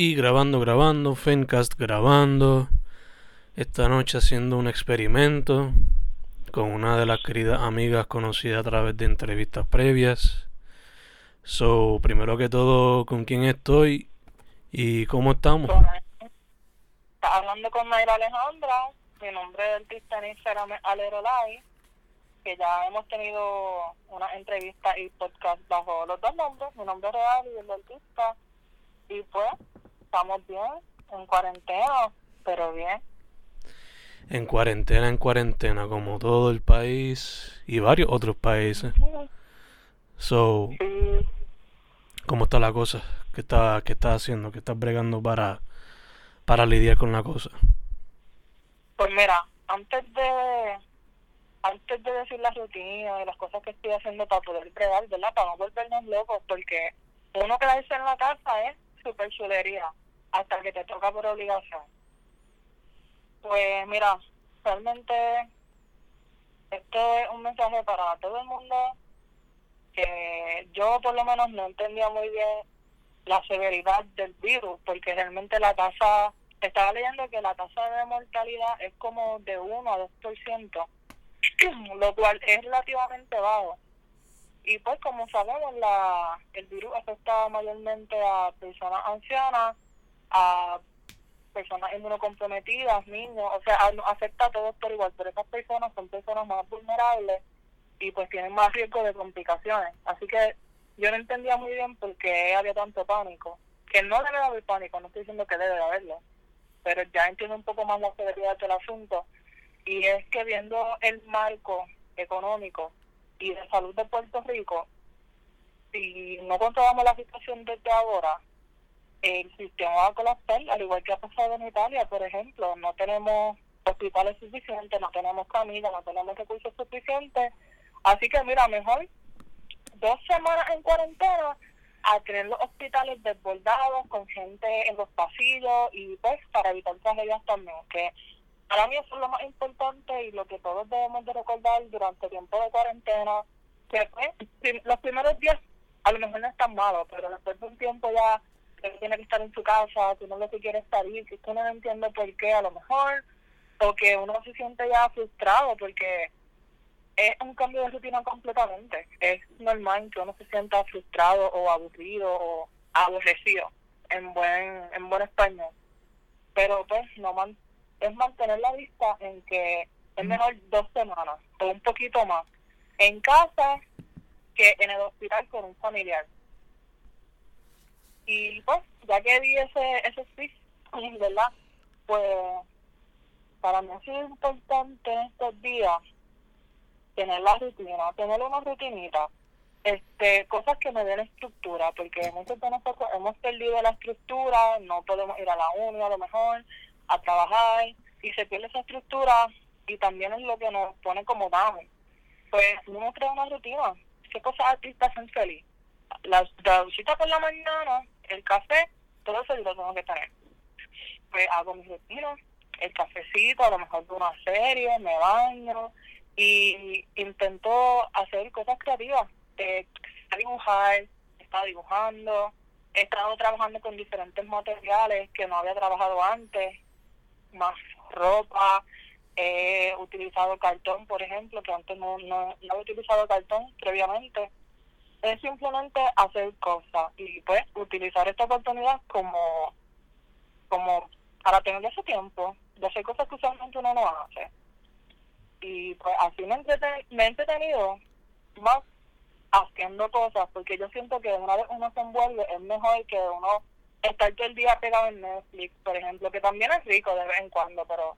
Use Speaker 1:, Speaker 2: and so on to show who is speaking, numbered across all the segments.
Speaker 1: Y grabando, grabando, Fencast grabando. Esta noche haciendo un experimento con una de las queridas amigas conocidas a través de entrevistas previas. So, primero que todo, ¿con quién estoy y cómo estamos?
Speaker 2: Está hablando con Mayra Alejandra, mi nombre de artista Instagram es Alerolai, que ya hemos tenido una entrevista y podcast bajo los dos nombres, mi nombre real y el de artista. Y pues, estamos bien, en cuarentena, pero bien.
Speaker 1: En cuarentena, en cuarentena, como todo el país y varios otros países. So,
Speaker 2: Sí,
Speaker 1: ¿cómo está la cosa? ¿Qué está, qué estás haciendo? ¿Qué estás bregando para, para lidiar con la cosa?
Speaker 2: pues mira, antes de antes de decir la rutina y las cosas que estoy haciendo para poder bregar, ¿verdad? Para no volvernos locos, porque uno quedarse en la casa es súper chulería, hasta que te toca por obligación. Pues mira, realmente esto es un mensaje para todo el mundo que yo por lo menos no entendía muy bien la severidad del virus, porque realmente la tasa, estaba leyendo que la tasa de mortalidad es como de 1 a 2%, lo cual es relativamente bajo. Y pues como sabemos, la, el virus afecta mayormente a personas ancianas, a personas inmunocomprometidas, niños, o sea, afecta a todos por igual, pero esas personas son personas más vulnerables y pues tienen más riesgo de complicaciones. Así que yo no entendía muy bien por qué había tanto pánico. Que no debe de haber pánico, no estoy diciendo que debe de haberlo, pero ya entiendo un poco más la severidad del asunto. Y es que viendo el marco económico y de salud de Puerto Rico, si no controlamos la situación desde ahora, el sistema va a colapsar, al igual que ha pasado en Italia, por ejemplo. No tenemos hospitales suficientes, no tenemos camillas, no tenemos recursos suficientes. Así que mira, mejor dos semanas en cuarentena a tener los hospitales desbordados con gente en los pasillos y pues para evitar tragedias también, que para mí eso es lo más importante y lo que todos debemos de recordar durante el tiempo de cuarentena, que los primeros días a lo mejor no es tan malo, pero después de un tiempo ya que tiene que estar en su casa, que uno lo que quiere es salir, que uno no entiende por qué a lo mejor, o que uno se siente ya frustrado porque es un cambio de rutina completamente. Es normal que uno se sienta frustrado o aburrido o aborrecido en buen en buen español. Pero pues no man- es mantener la vista en que es mejor dos semanas o un poquito más en casa que en el hospital con un familiar. Y pues, ya que vi ese, ese speech, ¿verdad? Pues para mí ha sido importante estos días tener la rutina, tener una rutinita, este, cosas que me den estructura, porque muchos de nosotros hemos perdido la estructura, no podemos ir a la uni a lo mejor, a trabajar, y se pierde esa estructura, y también es lo que nos pone como down. Pues uno crea una rutina, ¿qué cosas a ti te hacen feliz? La, la duchita por la mañana, el café, todo eso yo lo tengo que tener. Pues hago mis rutinas, el cafecito, a lo mejor de una serie, me baño, y intento hacer cosas creativas. Eh, dibujar, he estado dibujando, he estado trabajando con diferentes materiales que no había trabajado antes, más ropa, he utilizado cartón, por ejemplo, que antes no, no, no había utilizado cartón previamente. Es simplemente hacer cosas y pues utilizar esta oportunidad como, como para tener ese tiempo de hacer cosas que usualmente uno no hace y pues así me, me he entretenido más haciendo cosas porque yo siento que una vez uno se envuelve es mejor que uno estar todo el día pegado en Netflix por ejemplo que también es rico de vez en cuando pero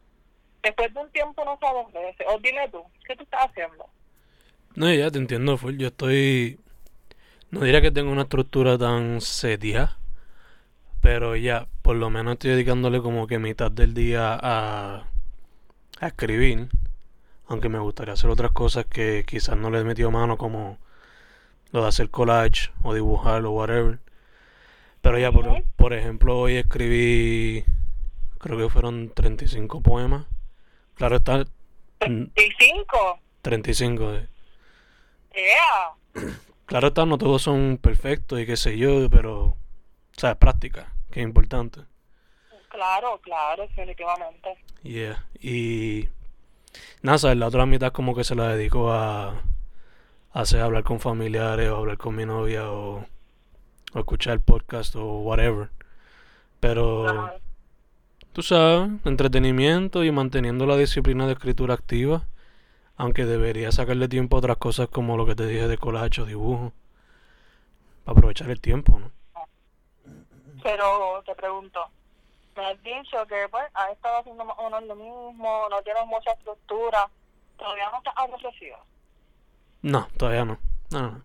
Speaker 2: después de un tiempo no sabes veces o dime tú ¿qué tú estás haciendo?
Speaker 1: No, ya te entiendo, full. Yo estoy. No diría que tengo una estructura tan seria, pero ya, por lo menos estoy dedicándole como que mitad del día a, a escribir. Aunque me gustaría hacer otras cosas que quizás no le he metido mano, como lo de hacer collage o dibujar o whatever. Pero ya, por, por ejemplo, hoy escribí, creo que fueron 35 poemas. Claro está, mm,
Speaker 2: ¿Y cinco?
Speaker 1: 35. eh.
Speaker 2: Yeah.
Speaker 1: Claro está, no todos son perfectos y qué sé yo, pero, o sea, es práctica. que es importante.
Speaker 2: Claro, claro, definitivamente.
Speaker 1: Yeah. Y nada, ¿sabes? la otra mitad como que se la dedico a, a hacer hablar con familiares o hablar con mi novia o, o escuchar podcast o whatever. Pero
Speaker 2: Claro.
Speaker 1: tú sabes, entretenimiento y manteniendo la disciplina de escritura activa, aunque debería sacarle tiempo a otras cosas como lo que te dije de collage o dibujo, para aprovechar el tiempo, ¿no?
Speaker 2: Pero te pregunto, me has dicho que pues has estado haciendo más o menos lo mismo, no tienes mucha estructura, todavía no estás aborrecido,
Speaker 1: No, todavía no. No, no, no.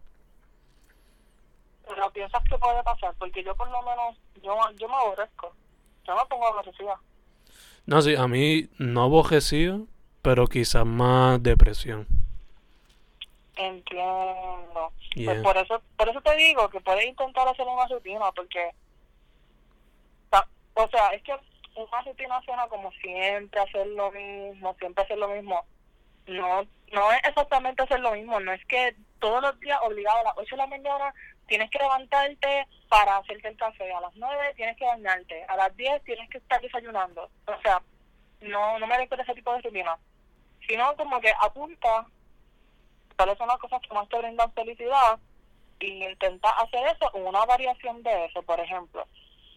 Speaker 2: Pero piensas que puede pasar, porque yo por lo menos, yo, yo me aborrezco, yo me pongo aborrecida.
Speaker 1: No, sí, a mí no aborrecido, pero quizás más depresión.
Speaker 2: Entiendo.
Speaker 1: Yeah.
Speaker 2: Pues por eso, por eso te digo que puedes intentar hacer una rutina, porque, o sea, es que una rutina suena como siempre hacer lo mismo, siempre hacer lo mismo. No, no es exactamente hacer lo mismo, no es que todos los días obligado a las 8 de la mañana tienes que levantarte para hacerte el café, a las 9 tienes que bañarte, a las 10 tienes que estar desayunando. O sea, no, no me refiero a ese tipo de rutina, sino como que apunta cuáles son las cosas que más te brindan felicidad y intenta hacer eso o una variación de eso, por ejemplo.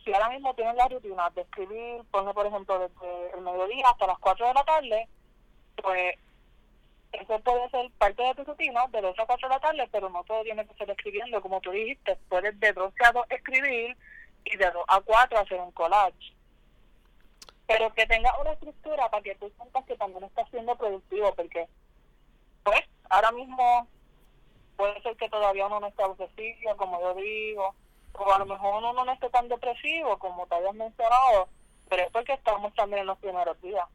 Speaker 2: Si ahora mismo tienes la rutina de escribir, ponle por ejemplo desde el mediodía hasta las 4 de la tarde, pues eso puede ser parte de tu rutina de 2 a 4 de la tarde, pero no todo tiene que ser escribiendo, como tú dijiste, puedes de 12 a 2 escribir y de 2 a 4 hacer un collage. Pero que tenga una estructura para que tú sientas que también estás siendo productivo, porque pues ahora mismo puede ser que todavía uno no esté obsesivo, como yo digo, o a lo mejor uno no esté tan depresivo como te habías mencionado, pero es porque estamos también en los primeros días.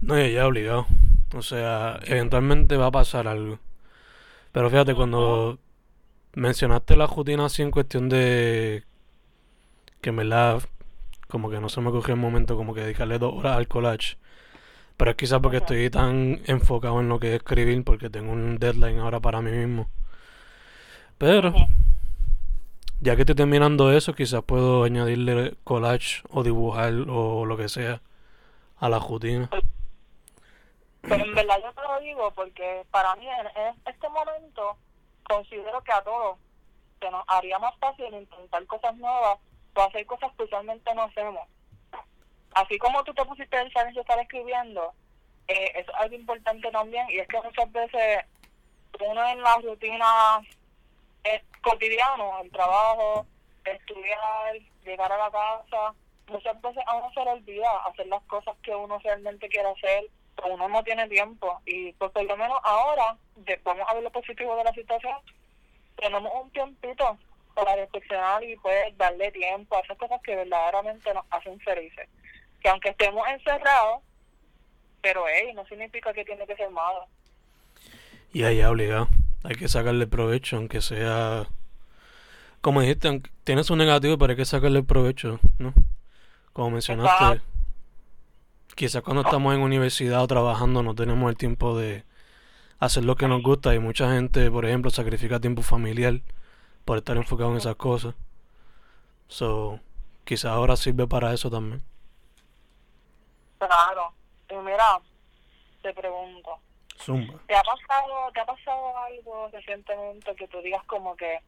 Speaker 1: No, ya obligado. O sea, eventualmente va a pasar algo. Pero fíjate, cuando mencionaste la rutina así en cuestión de que en verdad como que no se me cogió el momento como que dedicarle dos horas al collage. Pero es quizás porque estoy tan enfocado en lo que es escribir porque tengo un deadline ahora para mí mismo. Pero ya que estoy terminando eso, quizás puedo añadirle collage o dibujar o lo que sea a la rutina.
Speaker 2: Pero en verdad yo te lo digo porque para mí en, este momento considero que a todos se nos haría más fácil intentar cosas nuevas o hacer cosas que usualmente no hacemos. Así como tú te pusiste el challenge de estar escribiendo, eh, eso es algo importante también y es que muchas veces uno en la rutina eh, cotidiano, el trabajo, estudiar, llegar a la casa, muchas veces a uno se le olvida hacer las cosas que uno realmente quiere hacer uno no tiene tiempo y pues por lo menos ahora de- vamos a ver lo positivo de la situación tenemos un tiempito para reflexionar y pues darle tiempo a esas cosas que verdaderamente nos hacen felices que aunque estemos encerrados pero hey, no significa que tiene que ser malo
Speaker 1: Y ahí obligado. Hay que sacarle provecho, aunque sea. Como dijiste, aunque tiene su negativo, pero hay que sacarle provecho, ¿no? Como mencionaste,
Speaker 2: Exacto.
Speaker 1: Quizás cuando estamos en universidad o trabajando no tenemos el tiempo de hacer lo que nos gusta y mucha gente, por ejemplo, sacrifica tiempo familiar por estar enfocado en esas cosas. So, quizás ahora sirve para eso también.
Speaker 2: claro y mira te pregunto
Speaker 1: Zumba.
Speaker 2: ¿Te ha pasado, te ha pasado algo recientemente que tú digas como que,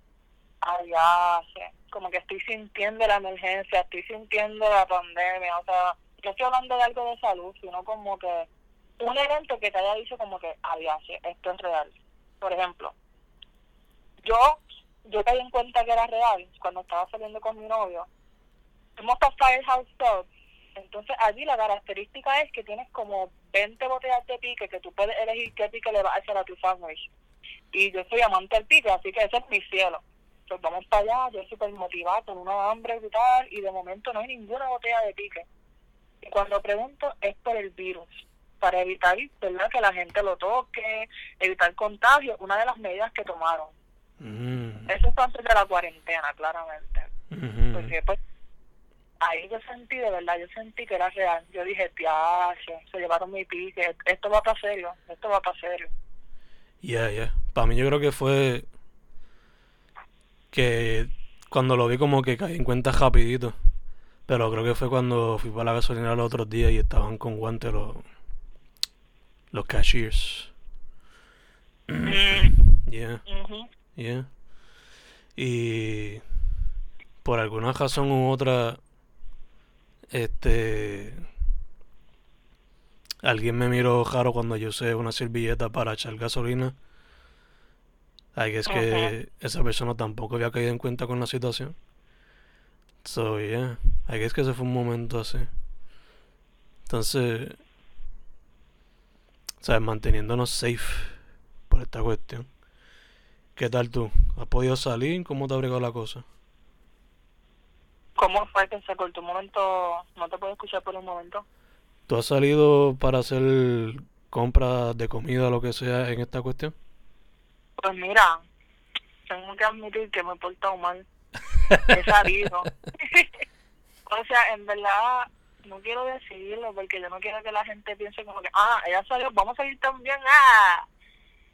Speaker 2: ay, ya sé, como que estoy sintiendo la emergencia, estoy sintiendo la pandemia, o sea, no estoy hablando de algo de salud, sino como que un evento que te haya dicho como que, ya sé, esto es real. Por ejemplo, yo, yo caí en cuenta que era real cuando estaba saliendo con mi novio. Fuimos a Firehouse Pub entonces allí la característica es que tienes como 20 botellas de pique que tú puedes elegir qué pique le vas a echar a tu sándwich. Y yo soy amante del pique, así que ese es mi cielo. Pues vamos para allá, yo súper motivada, con una hambre brutal y de momento no hay ninguna botella de pique. Y cuando pregunto es por el virus, para evitar ¿verdad? que la gente lo toque, evitar contagio, una de las medidas que tomaron.
Speaker 1: Mm,
Speaker 2: Eso fue antes de la cuarentena, claramente.
Speaker 1: ujú.
Speaker 2: Porque pues ahí yo sentí, de verdad, yo sentí que era real. Yo dije, piache, se llevaron mi pique, esto va para serio, esto va para serio.
Speaker 1: Ya, ya. Para mí yo creo que fue que cuando lo vi como que caí en cuenta rapidito. Pero creo que fue cuando fui para la gasolina los otros días y estaban con guantes los, los cashiers.
Speaker 2: Mm,
Speaker 1: Yeah, yeah. Y por alguna razón u otra, este, alguien me miró raro cuando yo usé una servilleta para echar gasolina. Ay, es que esa persona tampoco había caído en cuenta con la situación. So, yeah. I guess que ese fue un momento así. Entonces, ¿sabes? Manteniéndonos safe por esta cuestión. ¿Qué tal tú? ¿Has podido salir? ¿Cómo te ha bregado la cosa?
Speaker 2: ¿Cómo fue que se cortó un momento? No te puedo escuchar por un momento.
Speaker 1: ¿Tú has salido para hacer compras de comida o lo que sea en esta cuestión?
Speaker 2: Pues mira, tengo que admitir que me he portado mal. He salido. o sea, en verdad, no quiero decirlo porque yo no quiero que la gente piense como que, ah, ella salió, vamos a salir también, ah.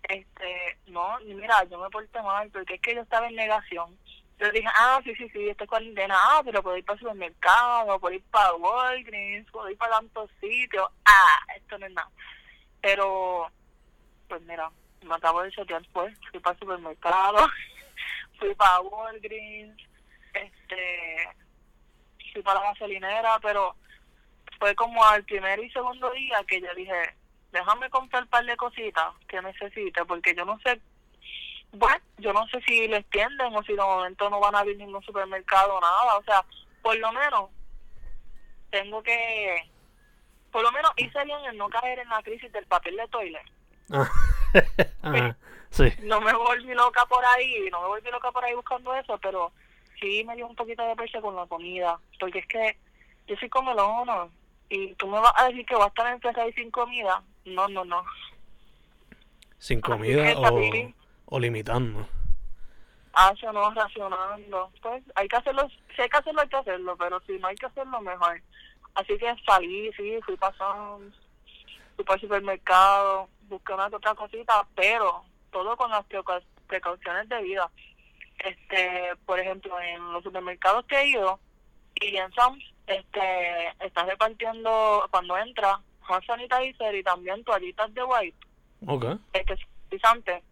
Speaker 2: Este, no, mira, yo me porté mal porque es que yo estaba en negación. Yo dije, ah, sí, sí, sí, esta es cuarentena, ah, pero puedo ir para el supermercado, puedo ir para Walgreens, puedo ir para tantos sitios, ah, esto no es nada. Pero, pues mira, me acabo de chotear pues, fui para el supermercado, fui para Walgreens, este, fui para la gasolinera, pero fue como al primer y segundo día que yo dije, déjame comprar un par de cositas que necesite, porque yo no sé, bueno, yo no sé si les tienden o si de momento no van a abrir ningún supermercado o nada, o sea, por lo menos tengo que, por lo menos hice bien en no caer en la crisis del papel de toilet.
Speaker 1: Ajá, sí.
Speaker 2: No me volví loca por ahí, no me volví loca por ahí buscando eso, pero sí me dio un poquito de presa con la comida, porque es que yo soy comelona y tú me vas a decir que va a estar encerrada y sin comida. No, no, no.
Speaker 1: Sin comida o,
Speaker 2: papi,
Speaker 1: o limitando.
Speaker 2: hace no racionando. Pues hay que hacerlo, si hay que hacerlo, hay que hacerlo, pero si no hay que hacerlo, mejor. Así que salí, sí, fui pasando, fui para el supermercado, busqué una otra cosita, pero todo con las precau- precauciones debidas. Este, por ejemplo, en los supermercados que he ido y en Sam's, este, están repartiendo cuando entra hand sanitizer y también toallitas de wipe
Speaker 1: Ok.
Speaker 2: este sanitizante.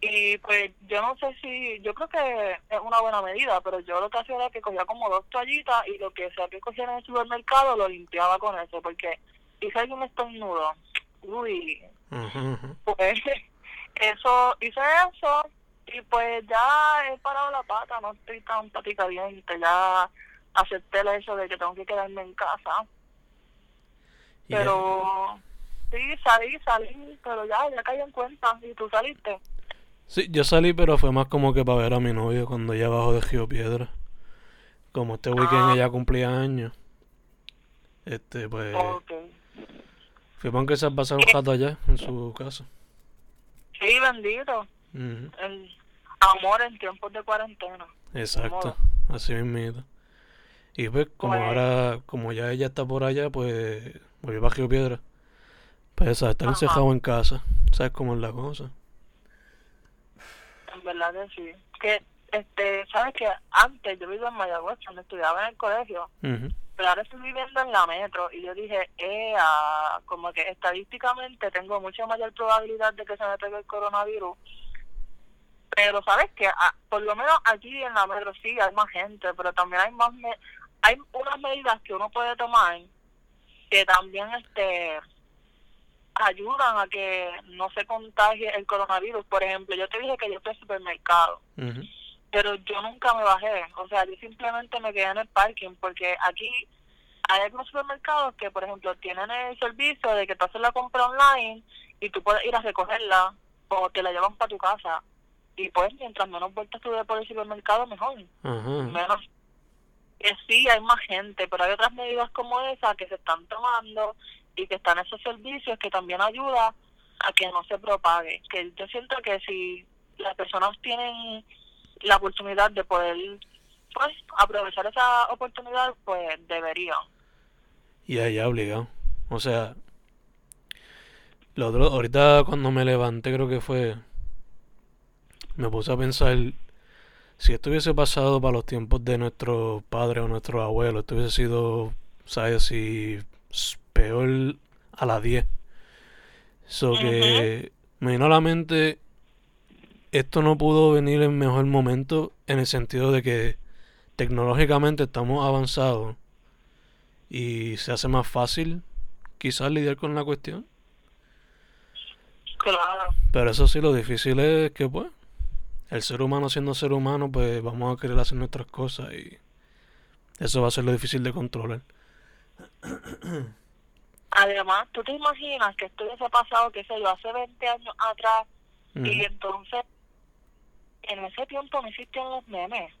Speaker 2: Y pues yo no sé si, yo creo que es una buena medida, pero yo lo que hacía era que cogía como dos toallitas y lo que sea que cogiera en el supermercado lo limpiaba con eso, porque hice algún estornudo. Uy, pues eso, hice eso y pues ya he parado la pata, no estoy tan paticadiente, ya acepté el hecho de que tengo que quedarme en casa.
Speaker 1: Yeah.
Speaker 2: Pero sí, salí, salí, pero ya, ya caí en cuenta. ¿Y tú saliste?
Speaker 1: Sí, yo salí, pero fue más como que para ver a mi novio cuando ella bajó de Río Piedra. Como este weekend
Speaker 2: Ah.
Speaker 1: ella cumplía años. Este, pues,
Speaker 2: Ok.
Speaker 1: fuimos aunque sea a pasar un rato allá, en su casa.
Speaker 2: Sí, bendito. El amor en tiempos de cuarentena.
Speaker 1: Exacto, así mismito. Y pues, como
Speaker 2: Pues-
Speaker 1: ahora, como ya ella está por allá, pues, volvió para Río Piedra. Pues, estar encejado en casa. ¿Sabes cómo es la cosa?
Speaker 2: En verdad que sí. Que, este, ¿sabes que Antes yo vivía en Mayagüez, cuando estudiaba en el colegio, pero ahora estoy viviendo en la metro y yo dije, eh, ah, como que estadísticamente tengo mucha mayor probabilidad de que se me pegue el coronavirus. Pero sabes que por lo menos aquí en la metro sí hay más gente, pero también hay más me- hay unas medidas que uno puede tomar que también este ayudan a que no se contagie el coronavirus. Por ejemplo, yo te dije que yo estoy en el supermercado pero yo nunca me bajé. O sea, yo simplemente me quedé en el parking porque aquí hay algunos supermercados que, por ejemplo, tienen el servicio de que tú haces la compra online y tú puedes ir a recogerla o te la llevan para tu casa. Y pues, mientras menos vueltas tú por el supermercado, mejor.
Speaker 1: Ajá.
Speaker 2: Menos. Que sí, hay más gente, pero hay otras medidas como esa que se están tomando y que están esos servicios que también ayudan a que no se propague. Que yo siento que si las personas tienen la oportunidad de poder pues aprovechar esa oportunidad, pues deberían.
Speaker 1: Y allá obligado. O sea, lo otro, ahorita cuando me levanté creo que fue, me puse a pensar, si esto hubiese pasado para los tiempos de nuestros padres o nuestros abuelos, esto hubiese sido, ¿sabes? Si peor a las 10. So que me vino a la mente, esto no pudo venir en mejor momento en el sentido de que tecnológicamente estamos avanzados y se hace más fácil quizás lidiar con la cuestión.
Speaker 2: Claro.
Speaker 1: Pero eso sí, lo difícil es que, pues, el ser humano siendo ser humano, pues vamos a querer hacer nuestras cosas y eso va a ser lo difícil de controlar.
Speaker 2: Además, tú te imaginas que esto hubiese pasado, qué sé yo, hace 20 años atrás y entonces en ese tiempo no existían los memes,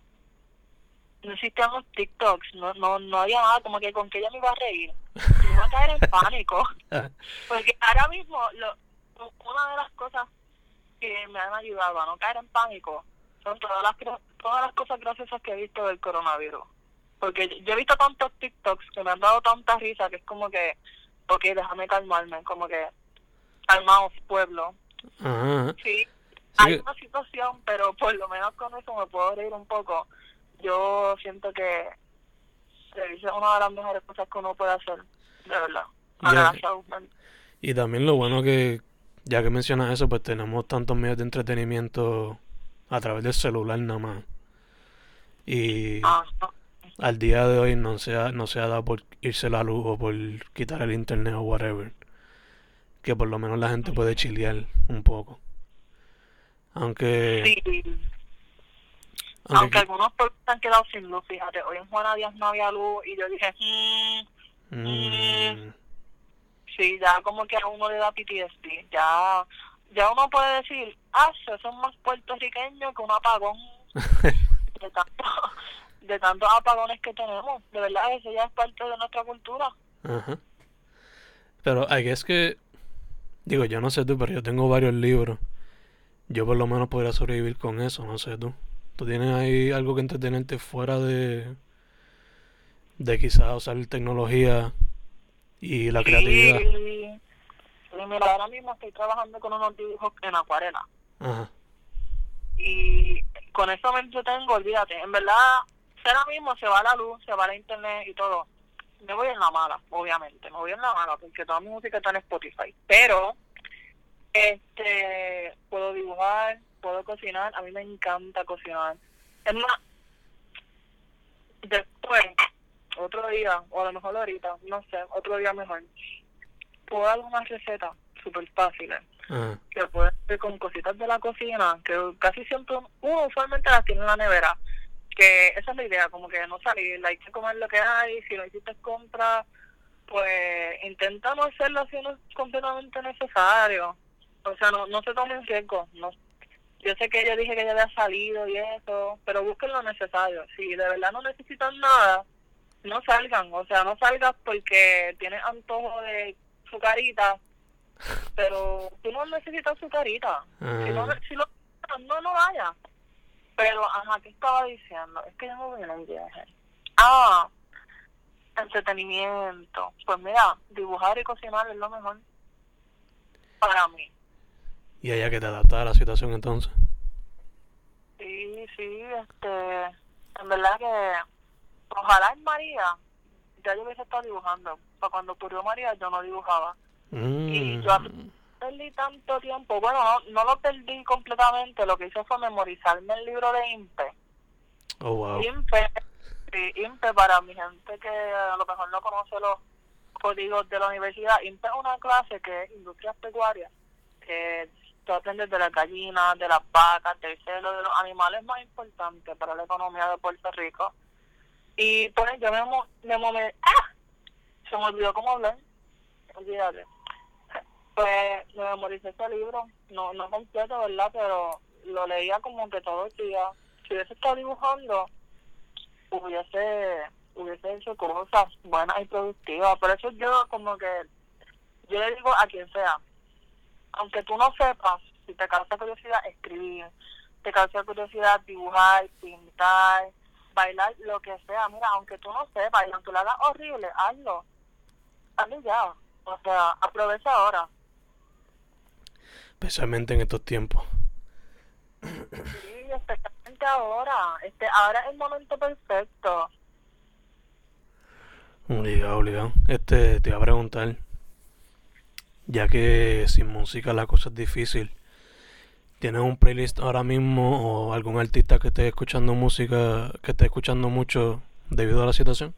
Speaker 2: no existían los TikToks, no, no, no había nada, como que con que ella me iba a reír. Me iba a caer en pánico. Porque ahora mismo, lo, una de las cosas que me han ayudado a no caer en pánico son todas las, todas las cosas graciosas que he visto del coronavirus. Porque yo he visto tantos TikToks que me han dado tanta risa que es como que, ok, déjame calmarme, como que, calmaos, pueblo. Sí, hay una situación, pero por lo menos con eso me puedo reír un poco. Yo siento que es una de las mejores cosas que uno puede hacer, de verdad.
Speaker 1: y también lo bueno que, ya que mencionas eso, pues tenemos tantos medios de entretenimiento a través del celular nada más. Y ah, al día de hoy no se, ha, no se ha dado por irse la luz o por quitar el internet o whatever. Que por lo menos la gente puede chilear un poco. Aunque...
Speaker 2: Aunque, algunos se han quedado sin luz, fíjate. Hoy en Juana Díaz no había luz y yo dije... Mm, mm". Sí, ya como que a uno le da PTSD. Ya, ya uno puede decir, ah, son más puertorriqueños que un apagón. de, tanto, de tantos apagones que tenemos. De verdad, eso ya es parte de nuestra cultura. Ajá.
Speaker 1: Pero hay que es que, digo, yo no sé tú, pero yo tengo varios libros yo por lo menos podría sobrevivir con eso, no sé tú. ¿Tú tienes ahí algo que entretenerte fuera de, de quizás usar tecnología y la creatividad?
Speaker 2: Sí. Mira, ahora mismo estoy trabajando con unos dibujos en acuarela. Ajá. Y con eso me entretengo, olvídate. En verdad, ahora mismo se va la luz, se va la internet y todo. Me voy en la mala, obviamente. Me voy en la mala porque toda mi música está en Spotify. Pero este, puedo dibujar, puedo cocinar, a mí me encanta cocinar. Es más, después, otro día, o a lo mejor ahorita, no sé, otro día mejor, puedo dar una receta súper fácil, que puede ser con cositas de la cocina, que casi siempre uno usualmente las tiene en la nevera, que esa es la idea, como que no salir, hay que comer lo que hay, si no hiciste compra, pues intentamos hacerlo así no es completamente necesario o sea, no, no se tomen riesgos. No, yo sé que ella dije que ella había salido y eso, pero busquen lo necesario. Si de verdad no necesitan nada, no salgan. O sea, no salgas porque tienes antojo de su carita, pero tú no necesitas su carita. Si no, si lo, no, no vaya. Pero, ajá, ¿qué estaba diciendo? Es que yo no en un viaje. Ah, entretenimiento. Pues mira, dibujar y cocinar es lo mejor para mí.
Speaker 1: Y ella que te adapta a la situación entonces.
Speaker 2: Sí, sí, este, en verdad que ojalá en María ya yo hubiese estado dibujando. Para cuando ocurrió María yo no dibujaba. Y yo mm. perdí tanto tiempo. Bueno, no, no lo perdí completamente. Lo que hice fue memorizarme el libro de INPE.
Speaker 1: Oh, wow.
Speaker 2: INPE, sí, INPE para mi gente que a lo mejor no conoce los códigos de la universidad. INPE es una clase que es Industrias Pecuarias, que tú aprendes de las gallinas, de las vacas, del celo, de los animales más importantes para la economía de Puerto Rico. Y pues yo me, me, me ¡ah! se me olvidó cómo hablar, olvídate. Pues me memoricé ese libro, no, no completo, ¿verdad? Pero lo leía como que todo el día. Si hubiese estado dibujando, hubiese, hubiese hecho cosas buenas y productivas. Por eso yo como que, yo le digo a quien sea, aunque tú no sepas, si te causa curiosidad, escribir, te causa curiosidad dibujar, pintar, bailar, lo que sea, mira, aunque tú no sepas y aunque lo hagas horrible, hazlo. Hazlo ya. O sea, aprovecha ahora.
Speaker 1: Especialmente en estos tiempos.
Speaker 2: Sí, especialmente ahora. Este, ahora es el momento perfecto.
Speaker 1: Obligado, obligado. Este, te iba a preguntar, ya que sin música la cosa es difícil, ¿tienes un playlist ahora mismo o algún artista que esté escuchando música, que esté escuchando mucho debido a la situación?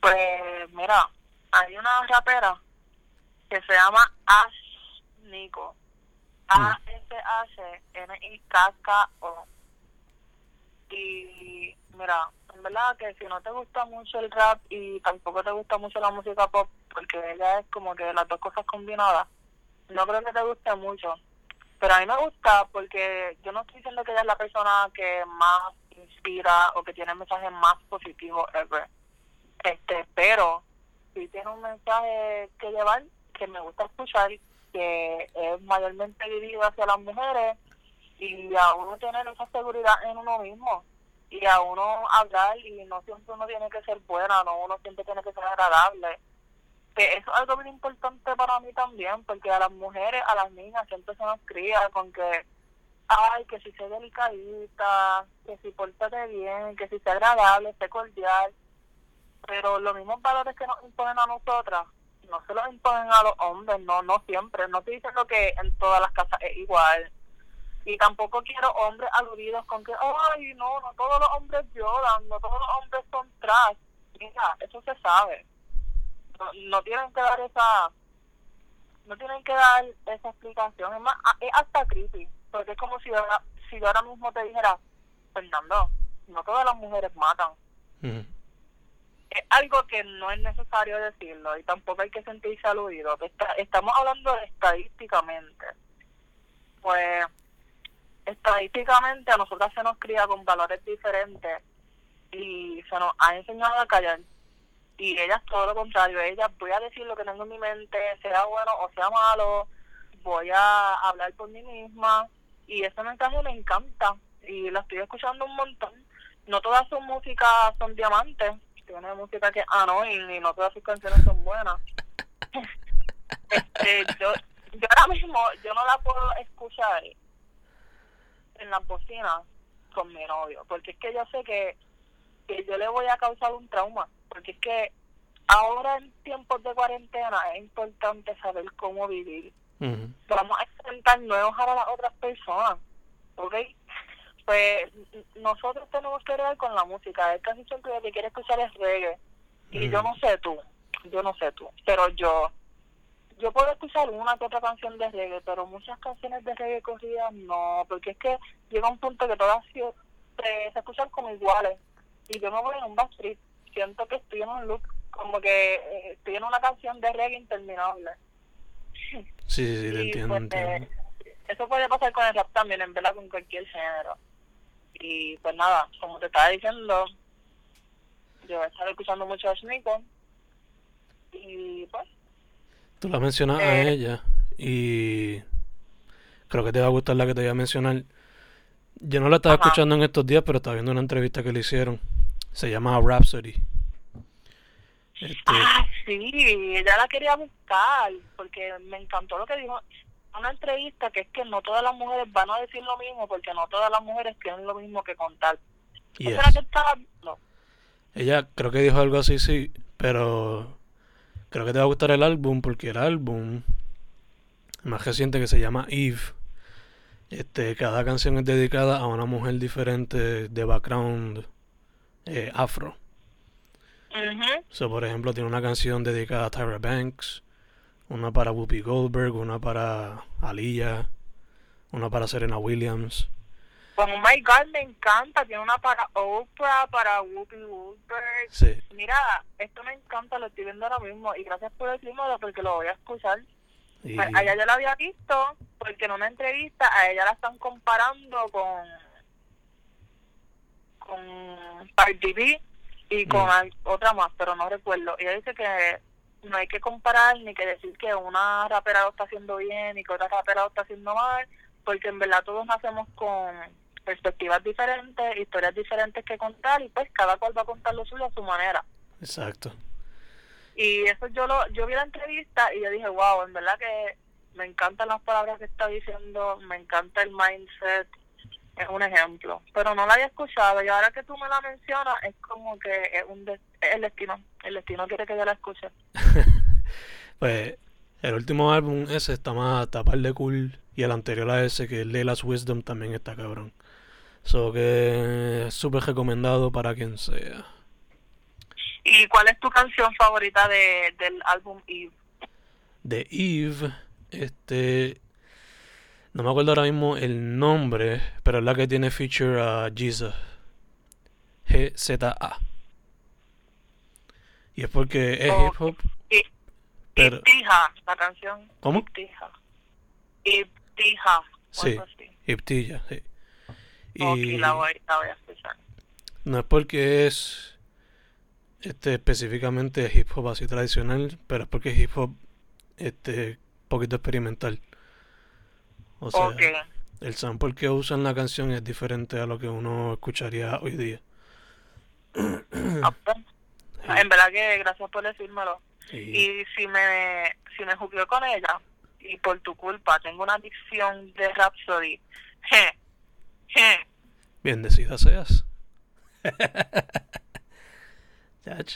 Speaker 2: Pues mira, hay una rapera que se llama Ash Nico. A-S-H-N-I-K-K-O. Y mira, en verdad que si no te gusta mucho el rap y tampoco te gusta mucho la música pop, porque ella es como que las dos cosas combinadas, no creo que te guste mucho. Pero a mí me gusta porque yo no estoy diciendo que ella es la persona que más inspira o que tiene mensajes más positivos ever. Este, pero si tiene un mensaje que llevar que me gusta escuchar, que es mayormente dirigido hacia las mujeres y a uno tener esa seguridad en uno mismo y a uno hablar y no siempre uno tiene que ser buena, no uno siempre tiene que ser agradable. Que eso es algo muy importante para mí también, porque a las mujeres, a las niñas siempre se nos cría con que, ay, que si sea delicadita, que si pórtate bien, que si sea agradable, sea cordial. Pero los mismos valores que nos imponen a nosotras, no se los imponen a los hombres, no, no siempre. No estoy diciendo que en todas las casas es igual y tampoco quiero hombres aludidos con que, ay, no, no todos los hombres lloran, no todos los hombres son trash. Mira, eso se sabe. No, tienen que dar esa no tienen que dar esa explicación. Es, más, es hasta creepy, porque es como si, si yo ahora mismo te dijera, Fernando, no todas las mujeres matan. Es algo que no es necesario decirlo y tampoco hay que sentirse aludido. estamos hablando estadísticamente. Pues estadísticamente a nosotras se nos cría con valores diferentes y se nos ha enseñado a callar. Y ellas todo lo contrario, ellas voy a decir lo que tengo en mi mente, sea bueno o sea malo, voy a hablar por mí misma y ese mensaje me encanta y la estoy escuchando un montón. No todas sus músicas son diamantes, tiene música que ah no y no todas sus canciones son buenas. este, yo, yo ahora mismo yo no la puedo escuchar en la bocina con mi novio, porque es que yo sé que, que yo le voy a causar un trauma, porque es que ahora en tiempos de cuarentena es importante saber cómo vivir. Vamos a enfrentar nuevos a las otras personas, ¿ok? Pues nosotros tenemos que ver con la música. Es casi siempre lo que quiere escuchar es reggae. Y yo no sé tú, yo no sé tú, pero yo yo puedo escuchar una que otra canción de reggae, pero muchas canciones de reggae corridas no, porque es que llega un punto que todas se, se escuchan como iguales. Y yo me voy en un backstreet, siento que estoy en un look, como que eh, estoy en una canción de reggae interminable.
Speaker 1: Sí, sí, sí, te entiendo, pues, entiendo.
Speaker 2: Eh, eso puede pasar con el rap también, en verdad, con cualquier género. Y pues nada, como te estaba diciendo, yo he estado escuchando mucho a Sneako. Y pues
Speaker 1: Tú la mencionas a eh. ella y creo que te va a gustar la que te voy a mencionar. Yo no la estaba escuchando en estos días, pero estaba viendo una entrevista que le hicieron. Se llama Rhapsody.
Speaker 2: Este... Ah, sí, ella la quería buscar porque me encantó lo que dijo. Una entrevista que es que no todas las mujeres van a decir lo mismo porque no todas las mujeres tienen lo mismo que contar.
Speaker 1: que Ella creo que dijo algo así, sí, pero Creo que te va a gustar el álbum porque el álbum más reciente que se llama Eve. Este, cada canción es dedicada a una mujer diferente de background eh, afro. por ejemplo, tiene una canción dedicada a Tyra Banks, una para Whoopi Goldberg, una para Aliyah, una para Serena Williams.
Speaker 2: Oh my god, me encanta. Tiene una para Oprah, para Whoopi Goldberg.
Speaker 1: Sí.
Speaker 2: Mira, esto me encanta, lo estoy viendo ahora mismo. Y gracias por decirlo porque lo voy a escuchar. Pues, a ella yo la había visto porque en una entrevista a ella la están comparando con con Party B y con mm. otra más, pero no recuerdo. Y ella dice que no hay que comparar ni que decir que una rapera lo está haciendo bien y que otra rapera lo está haciendo mal, porque en verdad todos nacemos con perspectivas diferentes, historias diferentes que contar y pues cada cual va a contar lo suyo a su manera.
Speaker 1: Exacto.
Speaker 2: Y eso yo lo yo vi la entrevista y yo dije, wow, en verdad que me encantan las palabras que está diciendo, me encanta el mindset, es un ejemplo. Pero no la había escuchado y ahora que tú me la mencionas es como que es un de- el destino. El destino quiere que yo la escuche.
Speaker 1: Pues el último álbum ese está más está par de cool y el anterior a ese que es Leila's Wisdom también está cabrón. So que es súper recomendado para quien sea.
Speaker 2: ¿Y cuál es tu canción favorita de, del álbum Eve?
Speaker 1: De Eve, este no me acuerdo ahora mismo el nombre, pero es la que tiene feature a Jesus. G-Z-A. Y es porque es
Speaker 2: Oh.
Speaker 1: hip hop,
Speaker 2: Y,
Speaker 1: pero
Speaker 2: la canción.
Speaker 1: ¿Cómo?
Speaker 2: Ibtija. o
Speaker 1: Sí. sí.
Speaker 2: Ok,
Speaker 1: Y
Speaker 2: la voy, la voy a escuchar.
Speaker 1: no es porque es este específicamente hip hop así tradicional, pero es porque es hip hop este poquito experimental. O sea,
Speaker 2: ok.
Speaker 1: el sample que usa en la canción es diferente a lo que uno escucharía hoy día.
Speaker 2: En verdad que gracias por decírmelo.
Speaker 1: Y
Speaker 2: Y si me, si me jugué con ella, y por tu culpa tengo una adicción de Rhapsody, je, je,
Speaker 1: bendecida seas.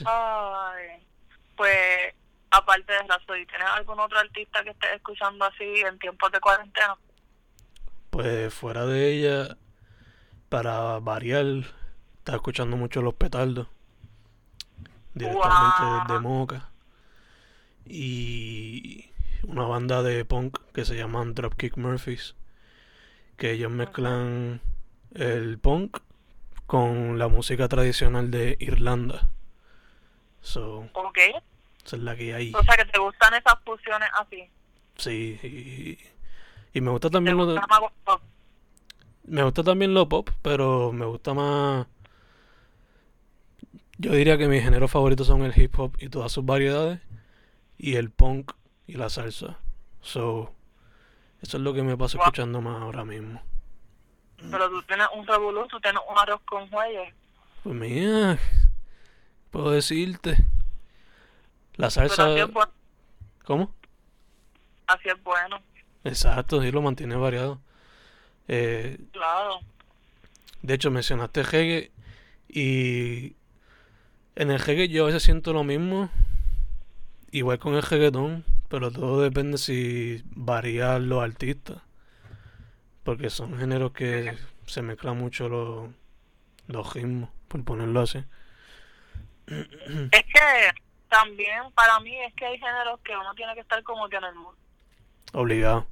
Speaker 2: Ay, pues aparte de Rhapsody, ¿tienes algún otro artista que estés escuchando así en tiempos de cuarentena?
Speaker 1: Pues fuera de ella, para variar, estaba escuchando mucho Los Petardos. Directamente
Speaker 2: Guau.
Speaker 1: desde Moca. Y una banda de punk que se llaman Dropkick Murphys. Que ellos mezclan el punk con la música tradicional de Irlanda. So,
Speaker 2: Ok,
Speaker 1: esa es la que hay.
Speaker 2: o sea que te gustan esas fusiones así.
Speaker 1: Sí, y, y me gusta
Speaker 2: ¿Te
Speaker 1: también lo
Speaker 2: gusta más- oh,
Speaker 1: Me gusta también lo pop, pero me gusta más. Yo diría que mis géneros favoritos son el hip hop y todas sus variedades, y el punk y la salsa. So, eso es lo que me paso
Speaker 2: Wow.
Speaker 1: escuchando más ahora mismo.
Speaker 2: Pero tú tienes un revolú, tú tienes un arroz con jueyes.
Speaker 1: Pues mira, puedo decirte. La
Speaker 2: Pero
Speaker 1: salsa.
Speaker 2: así es, bueno,
Speaker 1: ¿Cómo?
Speaker 2: así es bueno,
Speaker 1: Exacto, sí, lo mantiene variado. Eh,
Speaker 2: claro.
Speaker 1: De hecho, mencionaste reggae y en el reggae yo a veces siento lo mismo, igual con el reggaetón, pero todo depende si varían los artistas, porque son géneros que se mezclan mucho los, los ritmos, por ponerlo así.
Speaker 2: Es que también para mí es que hay géneros que uno tiene que estar como que en el mundo.
Speaker 1: Obligado.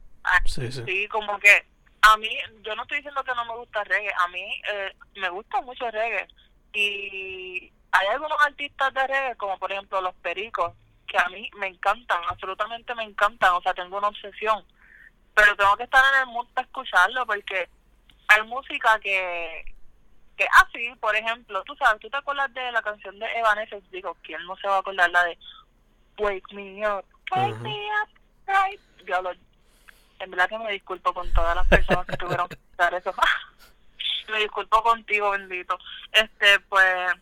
Speaker 1: Sí, sí.
Speaker 2: Sí, como que a mí, yo no estoy diciendo que no me gusta reggae, a mí eh, me gusta mucho reggae. Y hay algunos artistas de reggae, como por ejemplo Los Pericos, que a mí me encantan, absolutamente me encantan, o sea, tengo una obsesión. Pero tengo que estar en el mood para escucharlo, porque hay música que, que así, por ejemplo, tú sabes, tú te acuerdas de la canción de Evanescence, digo, ¿quién no se va a acordar la de Wake Me Up, Wake. Me Up, right? Yo lo, en verdad que me disculpo con todas las personas que tuvieron que escuchar eso. me disculpo contigo, bendito. Este, pues,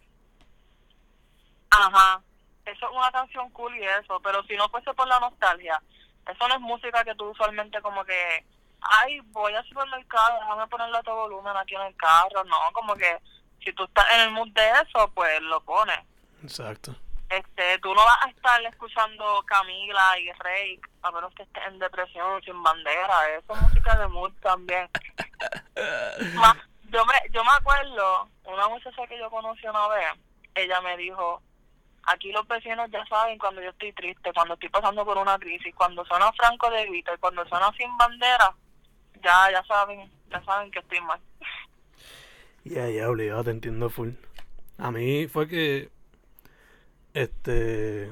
Speaker 2: ajá, eso es una canción cool y eso, pero si no fuese por la nostalgia, eso no es música que tú usualmente como que, ay, voy al supermercado, déjame ponerle a todo volumen aquí en el carro, no, como que si tú estás en el mood de eso, pues lo pones.
Speaker 1: Exacto.
Speaker 2: Este, tú no vas a estar escuchando Camila y Rey, a menos que estés en depresión, sin bandera, eso es música de mood también. Ma- yo me yo me acuerdo, una muchacha que yo conocí una vez, ella me dijo, aquí los vecinos ya saben cuando yo estoy triste, cuando estoy pasando por una crisis, cuando suena Franco de Vita y cuando suena Sin Bandera, ya ya saben, ya saben que estoy mal.
Speaker 1: Ya, ya, obligado, te entiendo full. A mí fue que. Este.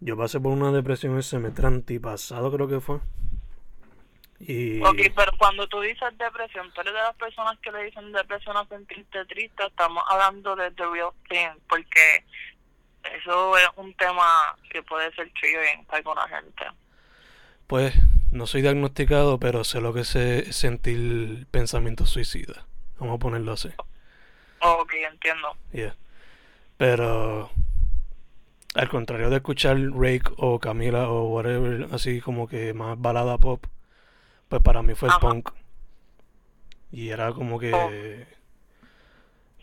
Speaker 1: Yo pasé por una depresión el semestre antipasado, creo que fue. Y.
Speaker 2: Ok, pero cuando tú dices depresión, tú eres de las personas que le dicen depresión a sentirte triste, estamos hablando de the real thing, porque eso es un tema que puede ser triggering para alguna gente.
Speaker 1: Pues, no soy diagnosticado, pero sé lo que es sentir pensamientos suicidas. Vamos a ponerlo así.
Speaker 2: Ok, entiendo.
Speaker 1: Yeah. Pero. Al contrario de escuchar Rake o Camila o whatever, así como que más balada pop, pues para mí fue el
Speaker 2: Ajá.
Speaker 1: punk. Y era como
Speaker 2: Oh.
Speaker 1: que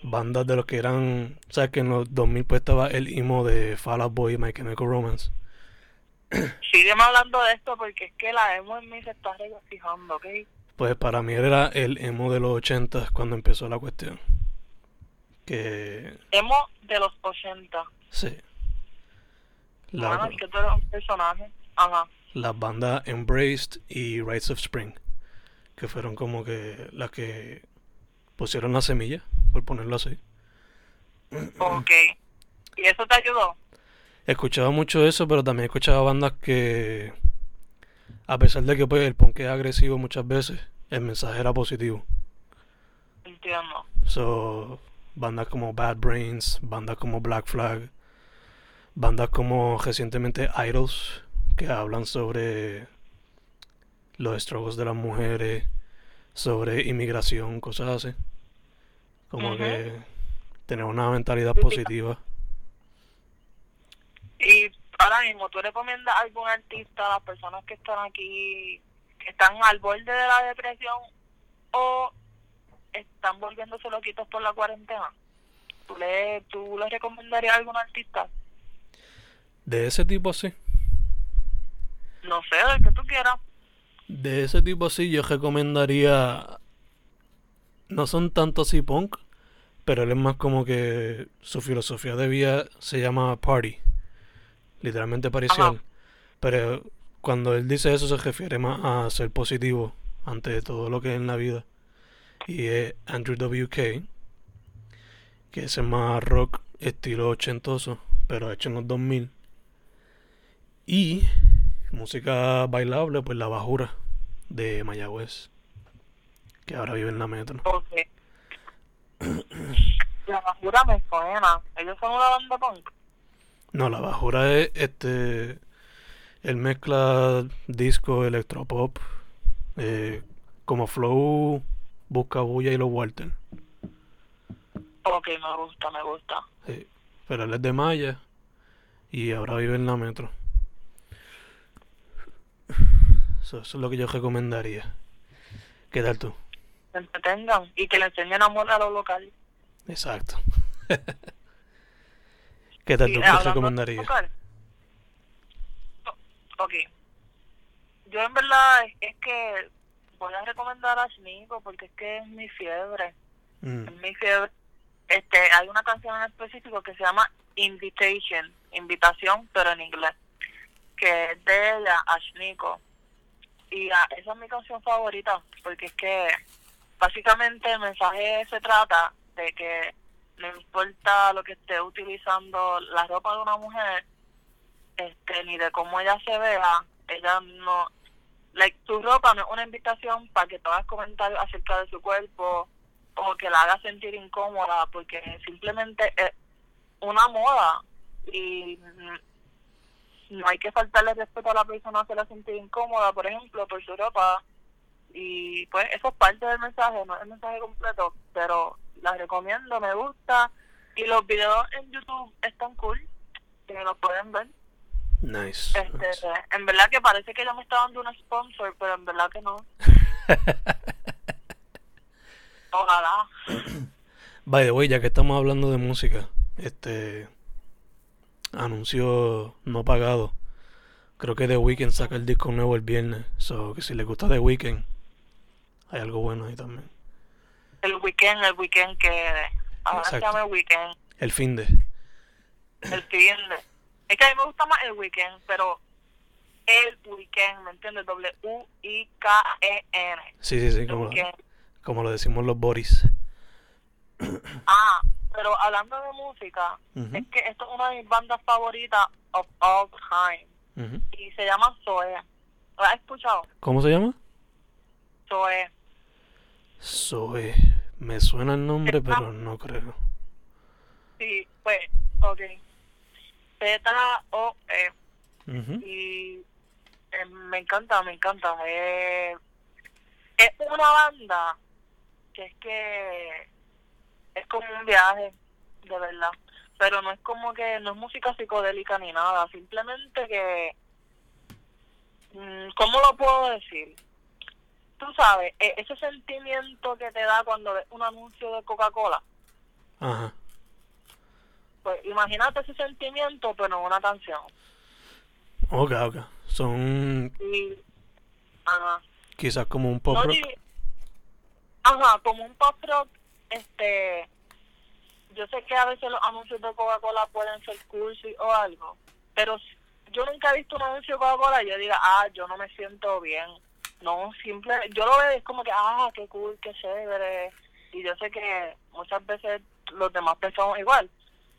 Speaker 1: bandas de los que eran, ¿sabes? Que en los 2000 pues estaba el emo de Fall Out Boy y My Chemical Romance.
Speaker 2: Sígueme hablando de esto porque es que la emo en mí se está regocijando, ¿ok?
Speaker 1: Pues para mí era el emo de los 80 cuando empezó la cuestión. Que
Speaker 2: Emo de los 80.
Speaker 1: sí. La-
Speaker 2: Bueno, es que tú eres un personaje. Ajá.
Speaker 1: las bandas Embraced y Rites of Spring, que fueron como que las que pusieron la semilla, por ponerlo así.
Speaker 2: Ok. ¿Y eso te ayudó?
Speaker 1: Escuchaba mucho eso, pero también escuchaba bandas que, a pesar de que pues, el punk es agresivo muchas veces, el mensaje era positivo.
Speaker 2: Entiendo.
Speaker 1: So, bandas como Bad Brains, bandas como Black Flag, bandas como recientemente Idols, que hablan sobre los struggles de las mujeres, sobre inmigración, cosas así. Como que tener una mentalidad positiva.
Speaker 2: Y ahora mismo, ¿tú recomiendas a algún artista a las personas que están aquí, que están al borde de la depresión o están volviéndose loquitos por la cuarentena? ¿Tú le, tú le recomendarías a algún artista?
Speaker 1: De ese tipo así.
Speaker 2: No sé, del que tú quieras.
Speaker 1: De ese tipo así yo recomendaría... No son tanto así punk, pero él es más como que su filosofía de vida se llama party. Literalmente paricial. Pero cuando él dice eso se refiere más a ser positivo ante todo lo que es en la vida. Y es Andrew W.K., que es más rock estilo ochentoso, pero hecho en los 2000. Y música bailable, pues La Bajura de Mayagüez, que ahora vive en la metro.
Speaker 2: Ok. La basura me suena. Ellos son una banda punk.
Speaker 1: No, La Bajura es este. Él mezcla disco, electropop, eh, como Flow, Busca Bulla y los Walter.
Speaker 2: Ok, me gusta, me gusta.
Speaker 1: Sí. Pero él es de Maya y ahora vive en la metro. So, eso es lo que yo recomendaría. ¿Qué tal tú?
Speaker 2: Se entretengan y que le enseñen amor a lo local.
Speaker 1: Exacto. ¿Qué tal tú? ¿Qué recomendarías?
Speaker 2: Ok. Yo en verdad es que voy a recomendar a Shnico porque es que es mi fiebre.
Speaker 1: Mm,
Speaker 2: Es mi fiebre. Este, hay una canción en específico que se llama Invitation, invitación, pero en inglés, que es de ella, Ashniko. Y ah, esa es mi canción favorita, porque es que básicamente el mensaje se trata de que no importa lo que esté utilizando la ropa de una mujer, este, ni de cómo ella se vea, ella no, like, su ropa no es una invitación para que tú hagas comentarios acerca de su cuerpo o que la haga sentir incómoda, porque simplemente es una moda y no hay que faltarle respeto a la persona hacerla sentir incómoda, por ejemplo, por su ropa. Y pues eso es parte del mensaje, no es el mensaje completo, pero la recomiendo, me gusta. Y los videos en YouTube están cool, que los pueden ver.
Speaker 1: Nice.
Speaker 2: Este,
Speaker 1: nice.
Speaker 2: en verdad que parece que ella me está dando un sponsor, pero en verdad que no. Ojalá.
Speaker 1: By the way, ya que estamos hablando de música, este anuncio no pagado. Creo que The Weeknd saca el disco nuevo el viernes. So que si les gusta The Weeknd, hay algo bueno ahí también.
Speaker 2: El weekend, el weekend que ahora se llama el weekend,
Speaker 1: El fin de.
Speaker 2: el fin de. Es que a mí me gusta más el weekend, pero el weekend, ¿me entiendes? W-I-K-E-N.
Speaker 1: Sí, sí, sí, como,
Speaker 2: weekend.
Speaker 1: como lo decimos los Boris.
Speaker 2: Ah, pero hablando de música, es que esto es una de mis bandas favoritas of all time. Y se llama Zoe. ¿Lo has escuchado?
Speaker 1: ¿Cómo se llama?
Speaker 2: Zoe.
Speaker 1: Zoe. Me suena el nombre, pero no creo.
Speaker 2: Sí, pues, ok. Z-O-E. Y eh, me encanta, me encanta. Eh, es una banda que es que es como un viaje, de verdad. Pero no es como que, no es música psicodélica ni nada. Simplemente que, mm, ¿cómo lo puedo decir? tú sabes, e- ese sentimiento que te da cuando ves un anuncio de Coca-Cola,
Speaker 1: Ajá.
Speaker 2: Pues imagínate ese sentimiento, pero en una canción.
Speaker 1: Ok, ok. Son
Speaker 2: Y, ajá.
Speaker 1: quizás como un pop
Speaker 2: No
Speaker 1: rock.
Speaker 2: Ajá, como un pop rock, este, yo sé que a veces los anuncios de Coca-Cola pueden ser cursi o algo, pero yo nunca he visto un anuncio de Coca-Cola y yo diga, ah, yo no me siento bien. No, simple, yo lo veo es como que, ah, qué cool, qué chévere. Y yo sé que muchas veces los demás pensamos igual.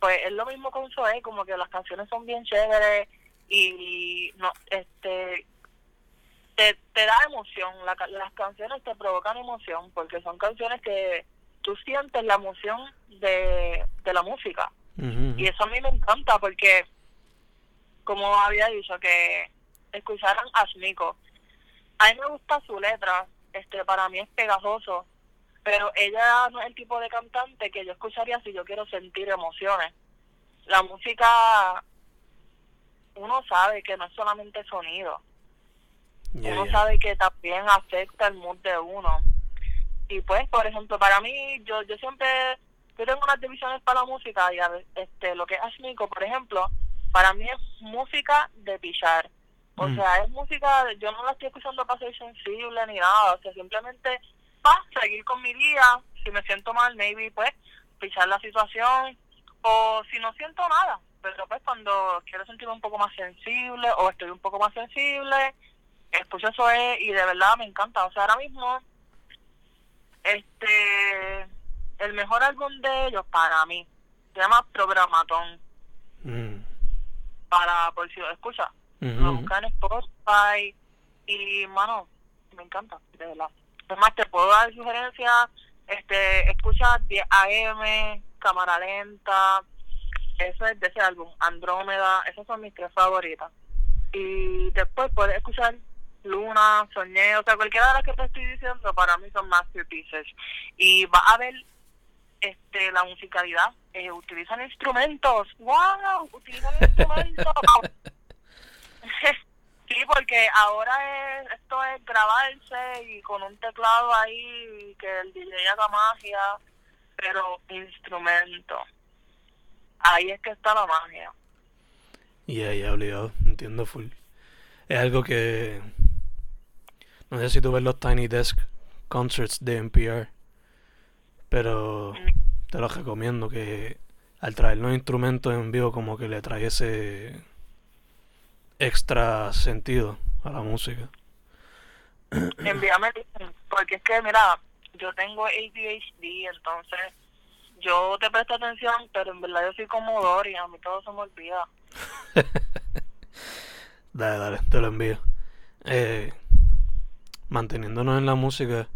Speaker 2: Pues es lo mismo con Zoe, como que las canciones son bien chéveres y no, este, te, te da emoción, la las canciones te provocan emoción porque son canciones que tú sientes la emoción de, de la música. Y eso a mí me encanta porque como había dicho que escucharan a Shniko a mí me gusta su letra este para mí es pegajoso pero ella no es el tipo de cantante que yo escucharía si yo quiero sentir emociones la música uno sabe que no es solamente sonido uno sabe que también afecta el mood de uno. Y pues, por ejemplo, para mí, yo yo siempre, yo tengo unas divisiones para la música y a este lo que es Ashmiko, por ejemplo, para mí es música de pichar. O
Speaker 1: Mm.
Speaker 2: sea, es música, yo no la estoy escuchando para ser sensible ni nada, o sea, simplemente para seguir con mi día, si me siento mal, maybe pues pichar la situación, o si no siento nada, pero pues cuando quiero sentirme un poco más sensible o estoy un poco más sensible, escucho eso es, y de verdad me encanta. O sea, ahora mismo, este, el mejor álbum de ellos para mí se llama Programatón.
Speaker 1: Mm.
Speaker 2: Para, por si lo escucha,
Speaker 1: Ujú,
Speaker 2: lo
Speaker 1: ujú.
Speaker 2: buscan en Spotify y, mano, me encanta, de verdad. Más, te puedo dar sugerencias, este, escucha 10 AM, Cámara Lenta, eso es de ese álbum, Andrómeda, esas son mis tres favoritas. Y después puedes escuchar Luna, Soñé, o sea, cualquiera de las que te estoy diciendo para mí son masterpieces. Y vas a ver este la musicalidad, eh, utilizan instrumentos, wow, utilizan instrumentos. sí, porque ahora es, esto es grabarse y con un teclado ahí que el DJ haga magia, pero instrumento. Ahí es que está la magia.
Speaker 1: Ya, ya, obligado. Entiendo full. Es algo que... No sé si tú ves los Tiny Desk Concerts de NPR. Pero te los recomiendo que al traer los instrumentos en vivo como que le trae ese extra sentido a la música.
Speaker 2: Envíame porque es que, mira, yo tengo ADHD, entonces yo te presto atención, pero en verdad yo soy como Dory, a mí todo se me olvida.
Speaker 1: Dale, dale, te lo envío. Eh, manteniéndonos en la música,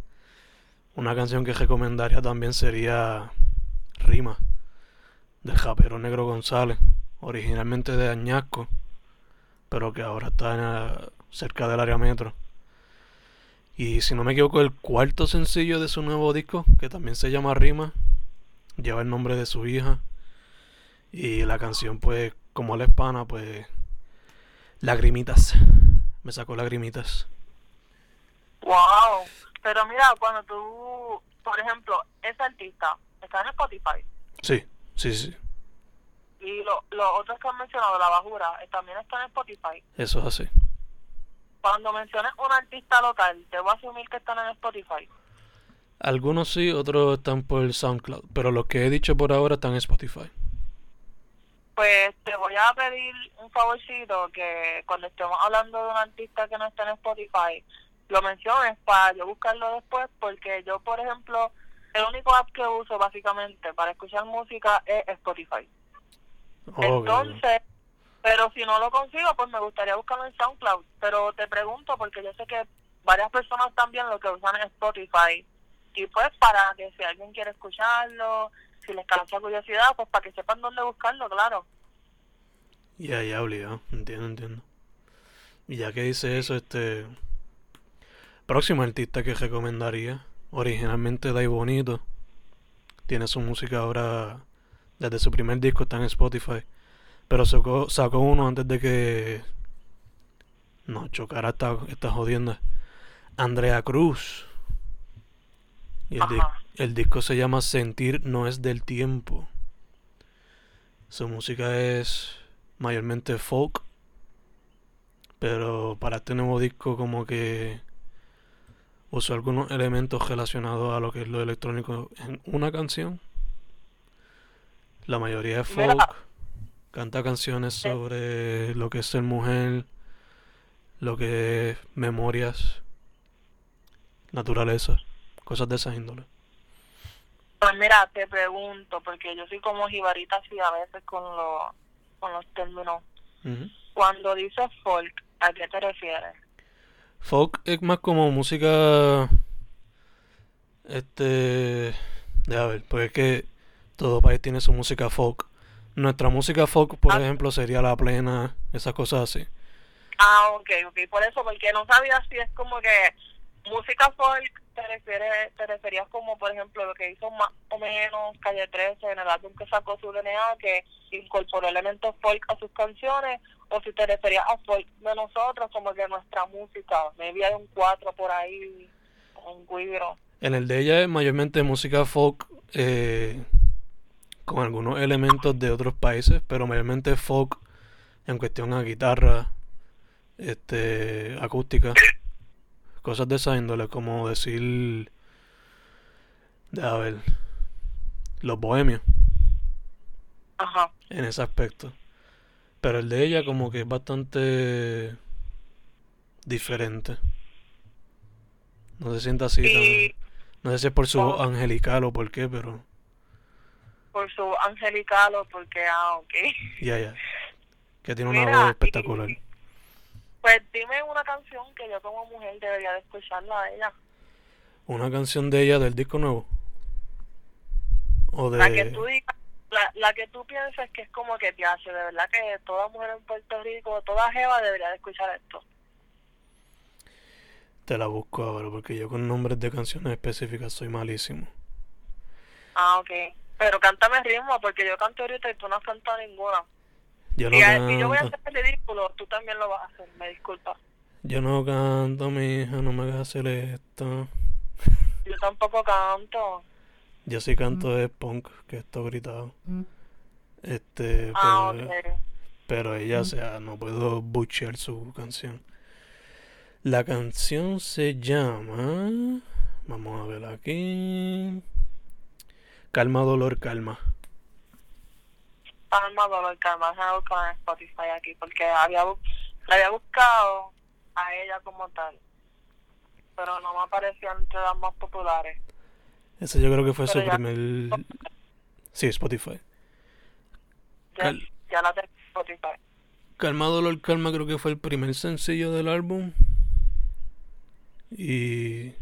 Speaker 1: una canción que recomendaría también sería Rima, del rapero Negro González, originalmente de Añasco, pero que ahora está en la- cerca del área metro. Y si no me equivoco, el cuarto sencillo de su nuevo disco, que también se llama Rima, lleva el nombre de su hija. Y la canción, pues, como la hispana, pues, lagrimitas. Me sacó lagrimitas.
Speaker 2: Wow, pero mira, cuando tú, por ejemplo, ese artista está en Spotify
Speaker 1: Sí, sí, sí.
Speaker 2: Y lo- los otros que han mencionado, La Bajura, eh, también están en Spotify.
Speaker 1: Eso es así.
Speaker 2: Cuando menciones un artista local, te voy a asumir que están en Spotify.
Speaker 1: Algunos sí, otros están por SoundCloud. Pero los que he dicho por ahora están en Spotify.
Speaker 2: Pues te voy a pedir un favorcito que cuando estemos hablando de un artista que no está en Spotify, lo menciones para yo buscarlo después, porque yo, por ejemplo, el único app que uso básicamente para escuchar música es Spotify. Entonces, pero si no lo consigo, pues me gustaría buscarlo en SoundCloud. Pero te pregunto, porque yo sé que varias personas también lo que usan es Spotify. Y pues para que si alguien quiere escucharlo, si les causa curiosidad, pues para que sepan dónde buscarlo, claro.
Speaker 1: Ya, ya, obligado. Entiendo, entiendo. Y ya que dice eso, este. Próximo artista que recomendaría. Originalmente Dai Bonito. Tiene su música ahora. Desde su primer disco está en Spotify. Pero sacó, sacó uno antes de que. No, chocara esta, esta jodienda. Andrea Cruz. Y el, di- el disco se llama Sentir no es del tiempo. Su música es mayormente folk. Pero para este nuevo disco como que usó algunos elementos relacionados a lo que es lo electrónico en una canción. La mayoría es
Speaker 2: Mira.
Speaker 1: folk. Canta canciones sobre lo que es ser mujer, lo que es memorias, naturaleza, cosas de esa índole.
Speaker 2: Pues mira, te pregunto, porque yo soy como jibarita así a veces con, los con los términos. Cuando dices folk, ¿a qué te refieres?
Speaker 1: Folk es más como música. Este. Deja ver, pues es que todo país tiene su música folk. Nuestra música folk, por
Speaker 2: Ah.
Speaker 1: ejemplo, sería la plena, esas cosas así.
Speaker 2: Ah, ok, ok, por eso, porque no sabía si es como que música folk te refieres, te referías como, por ejemplo, lo que hizo más o menos Calle 13 en el álbum que sacó su DNA, que incorporó elementos folk a sus canciones, o si te referías a folk de nosotros, como que nuestra música, maybe hay un 4 por ahí, un guiro.
Speaker 1: En el de ella es mayormente música folk eh, con algunos elementos de otros países, pero mayormente folk en cuestión a guitarra, este, acústica, cosas de esa índole, como decir, a ver, los bohemios
Speaker 2: Ajá.
Speaker 1: en ese aspecto. Pero el de ella como que es bastante diferente. No se siente así tan... No sé si es por su voz angelical o por qué, pero
Speaker 2: por su angelical o porque, ah, ok.
Speaker 1: ya, ya. Que tiene una
Speaker 2: Mira,
Speaker 1: voz
Speaker 2: y-
Speaker 1: espectacular.
Speaker 2: Pues dime una canción que yo como mujer debería de escucharla a ella.
Speaker 1: Una canción de ella del disco nuevo. O
Speaker 2: La que
Speaker 1: de...
Speaker 2: tú digas, la, la que tú pienses que es como que te hace, de verdad que toda mujer en Puerto Rico, toda jeva debería de escuchar esto.
Speaker 1: Te la busco ahora, porque yo con nombres de canciones específicas soy malísimo.
Speaker 2: Ah, ok. Pero cántame ritmo, porque yo canto ahorita y tú no has cantado ninguna.
Speaker 1: Yo no
Speaker 2: Y a- si yo voy a hacer el ridículo, tú también lo vas a hacer, me disculpa.
Speaker 1: yo no canto, mi hija, no me hagas hacer esto.
Speaker 2: Yo tampoco canto.
Speaker 1: Yo sí canto es punk, que esto gritado. Este,
Speaker 2: Ah,
Speaker 1: pero,
Speaker 2: ok.
Speaker 1: pero ella, o sea, no puedo butchear su canción. La canción se llama. Vamos a ver aquí. Calma, dolor, calma.
Speaker 2: Calma, dolor, calma. Déjame buscar en Spotify aquí, porque había, la había buscado a ella como tal. Pero no me apareció entre las más populares.
Speaker 1: Ese yo creo que fue su
Speaker 2: ya-
Speaker 1: primer. Sí, Spotify.
Speaker 2: Ya,
Speaker 1: Cal-
Speaker 2: ya la tengo en Spotify.
Speaker 1: Calma, dolor, calma, creo que fue el primer sencillo del álbum. Y.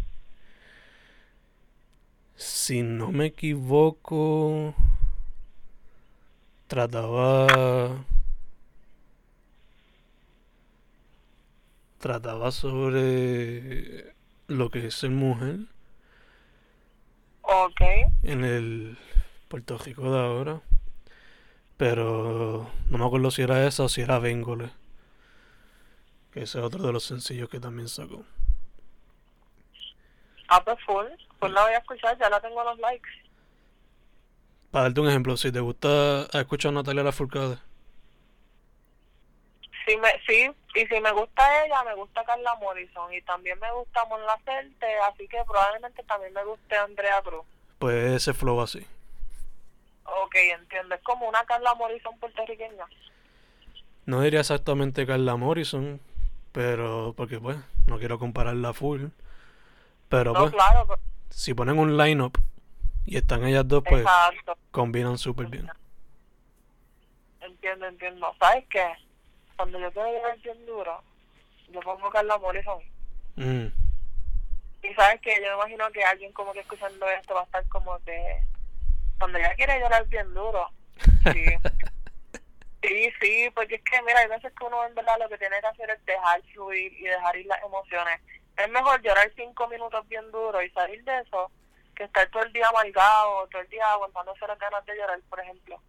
Speaker 1: Si no me equivoco. Trataba. Trataba sobre lo que es ser mujer
Speaker 2: Ok.
Speaker 1: en el Puerto Rico de ahora. Pero no me acuerdo si era esa o si era Bengole. Que ese es otro de los sencillos que también sacó.
Speaker 2: Ah, pues full. Pues la voy a escuchar, ya la tengo en los likes.
Speaker 1: Para darte un ejemplo, si te gusta escuchar a Natalia Lafourcade,
Speaker 2: Sí, me, sí, y si me gusta ella, me gusta Carla Morrison. Y también me gusta Mon Laferte, así que probablemente también me guste Andrea Cruz.
Speaker 1: pues ese flow así.
Speaker 2: Ok, entiendo. Es como una Carla Morrison puertorriqueña.
Speaker 1: No diría exactamente Carla Morrison, pero porque pues no quiero compararla full. Pero
Speaker 2: No,
Speaker 1: pues,
Speaker 2: claro, pero-
Speaker 1: si ponen un lineup y están ellas dos, pues
Speaker 2: exacto.
Speaker 1: combinan súper bien.
Speaker 2: Entiendo, entiendo. ¿Sabes qué? Cuando yo quiero llegar bien duro, yo pongo Carla Morrison.
Speaker 1: Mm,
Speaker 2: Y sabes que yo me imagino que alguien como que escuchando esto va a estar como que cuando ya quiere llorar bien duro. Sí. sí, sí, porque es que mira, hay veces que uno en verdad lo que tiene que hacer es dejar fluir y dejar ir las emociones. Es mejor llorar cinco minutos bien duro y salir de eso que estar todo el día amargado, todo el día aguantándose las ganas de llorar, por ejemplo.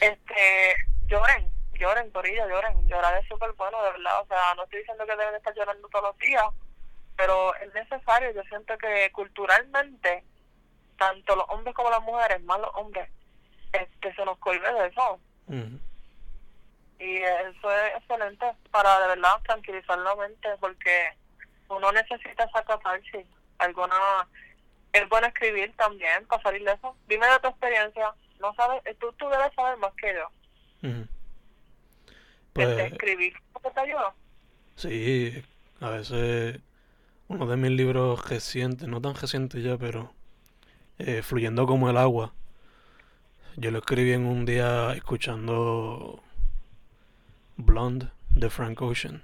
Speaker 2: Este, lloren, lloren, Corillo, lloren. Llorar es súper bueno, de verdad. O sea, no estoy diciendo que deben estar llorando todos los días, pero es necesario. Yo siento que culturalmente, tanto los hombres como las mujeres, más los hombres, este, se nos cohibe de eso.
Speaker 1: Ujú.
Speaker 2: Y eso es excelente para de verdad tranquilizar la mente porque uno necesita esa catarsis. Alguna, es bueno escribir también para salir de eso. Dime de tu experiencia. No sabes, tú, tú debes saber más que yo.
Speaker 1: Ujú.
Speaker 2: Este,
Speaker 1: Pues
Speaker 2: escribir, ¿cómo te ayuda?
Speaker 1: sí, a veces uno de mis libros recientes, no tan reciente ya, pero eh, Fluyendo como el agua. Yo lo escribí en un día escuchando Blonde de Frank Ocean.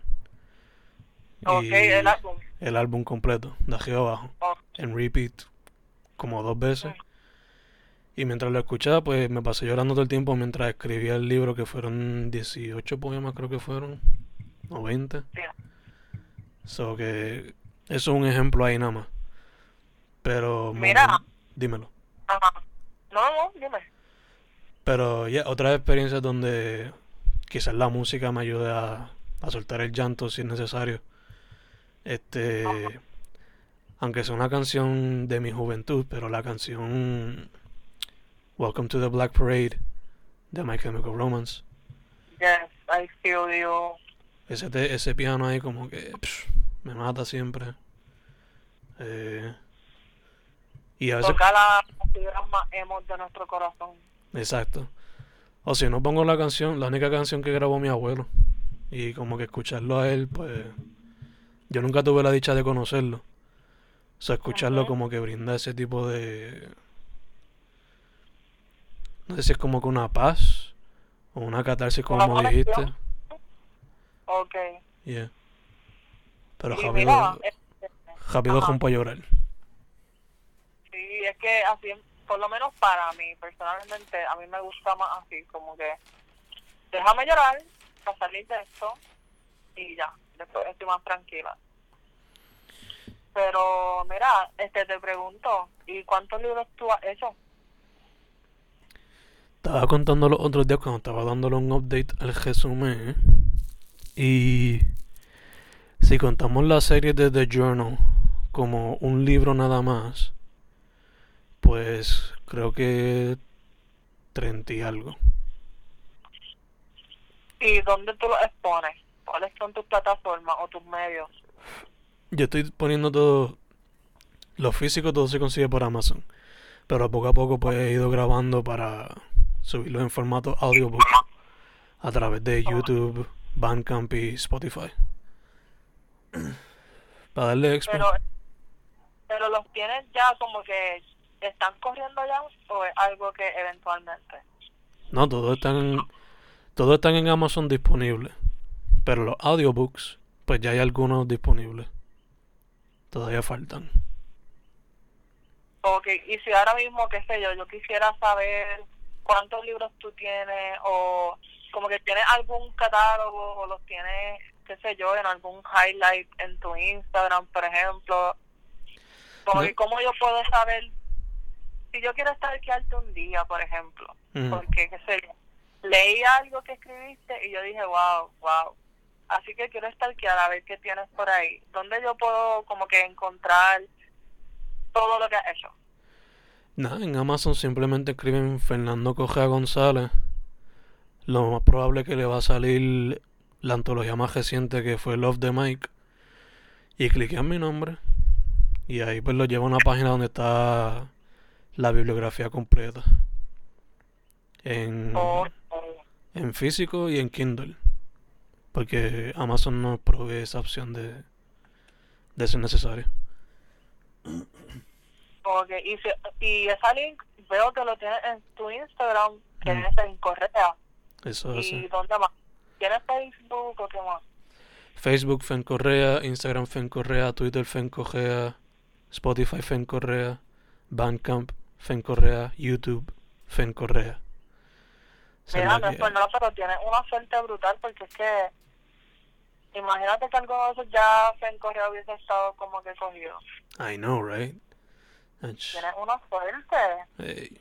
Speaker 2: Ok,
Speaker 1: Y
Speaker 2: el álbum.
Speaker 1: el álbum completo, de arriba abajo,
Speaker 2: Oh,
Speaker 1: en repeat, como dos veces. Y mientras lo escuchaba, pues me pasé llorando todo el tiempo mientras escribía el libro, que fueron 18 poemas, creo que fueron, o 20.
Speaker 2: sí.
Speaker 1: So que eso es un ejemplo ahí nada más. Pero,
Speaker 2: Mira.
Speaker 1: dímelo.
Speaker 2: Ajá. No, no, dime.
Speaker 1: Pero ya, otras experiencias donde quizás la música me ayude a, a soltar el llanto si es necesario. Este, aunque sea una canción de mi juventud, pero la canción Welcome to the Black Parade de My Chemical Romance.
Speaker 2: Yes, I feel you.
Speaker 1: Ese, te- ese piano ahí como que psh, me mata siempre. Eh, y a veces
Speaker 2: Toca las fibras más emos de nuestro corazón.
Speaker 1: Exacto. O si no pongo la canción, la única canción que grabó mi abuelo. Y como que escucharlo a él, pues. Yo nunca tuve la dicha de conocerlo. O sea, escucharlo como que brinda ese tipo de. No sé si es como que una paz. O una catarsis, como
Speaker 2: Una
Speaker 1: dijiste.
Speaker 2: Ok.
Speaker 1: Yeah. Pero rápido,
Speaker 2: mira, este,
Speaker 1: rápido
Speaker 2: ajá.
Speaker 1: rompo a llorar.
Speaker 2: sí, es que así, por lo menos para mí, personalmente, a mí me gusta más así, como que déjame llorar para salir de esto y ya, después estoy más tranquila. Pero mira, este te pregunto, ¿y cuántos libros tú has hecho?
Speaker 1: Estaba contando los otros días cuando estaba dándole un update al resumen. ¿eh? Y si contamos la serie de The Journal como un libro nada más, pues creo que 30 y algo.
Speaker 2: ¿Y dónde tú los expones? ¿Cuáles son tus plataformas o tus medios?
Speaker 1: Yo estoy poniendo todo, lo físico todo se consigue por Amazon, pero poco a poco pues he ido grabando para subirlo en formato audiobook a través de YouTube, Bandcamp y Spotify. Para darle expo.
Speaker 2: Pero, pero los tienes ya como que están corriendo ya o es algo que eventualmente.
Speaker 1: No, todos están, todos están en Amazon disponibles. Pero los audiobooks, pues ya hay algunos disponibles. Todavía faltan.
Speaker 2: Ok, y si ahora mismo, qué sé yo, yo quisiera saber cuántos libros tú tienes o como que tienes algún catálogo o los tienes, qué sé yo, en algún highlight en tu Instagram, por ejemplo. Como
Speaker 1: No.
Speaker 2: que ¿Cómo yo puedo saber si yo quiero stalkearte un día, por ejemplo? Porque, qué sé yo, leí algo que escribiste y yo dije, wow, wow. Así que quiero stalkear a ver qué tienes por ahí. ¿Dónde yo puedo como que encontrar todo lo que has hecho?
Speaker 1: Nada, en Amazon simplemente escriben Fernando Correa González. Lo más probable es que le va a salir la antología más reciente que fue Love the Mike. Y cliquean mi nombre. Y ahí pues lo lleva a una página donde está la bibliografía completa. En, en físico y en Kindle. Porque Amazon no provee esa opción de, de ser necesario.
Speaker 2: ok, y, si, y esa link veo que lo tienes en tu Instagram, que
Speaker 1: Mm.
Speaker 2: es en Correa.
Speaker 1: Eso
Speaker 2: ¿Y
Speaker 1: hace.
Speaker 2: dónde más? ¿Tienes Facebook o qué más?
Speaker 1: Facebook Fen Correa, Instagram Fen Correa, Twitter Fen Correa, Spotify Fen Correa, Bandcamp Fen Correa, YouTube Fen Correa.
Speaker 2: Mira,
Speaker 1: la
Speaker 2: no
Speaker 1: que
Speaker 2: pero tienes una suerte brutal porque es que imagínate que alguno de ya en Correa hubiese estado como que cogido.
Speaker 1: I know, right? Ach,
Speaker 2: Tienes una suerte.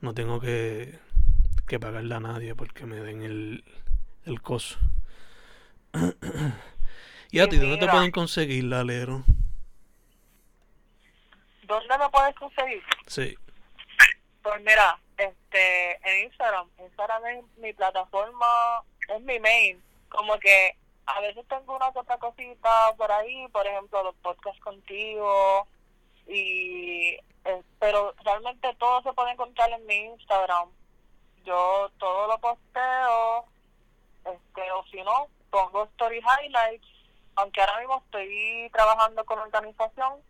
Speaker 1: No tengo que, que pagarle a nadie porque me den el, el coso. ¿Y a ti dónde te pueden conseguir la Alero?
Speaker 2: ¿Dónde me puedes conseguir?
Speaker 1: Sí.
Speaker 2: Pues mira, este, en Instagram, Instagram es mi plataforma, es mi main. Como que a veces tengo una otra cosita por ahí, por ejemplo, los podcasts contigo, y eh, pero realmente todo se puede encontrar en mi Instagram. Yo todo lo posteo, este, o si no, pongo story highlights, aunque ahora mismo estoy trabajando con organización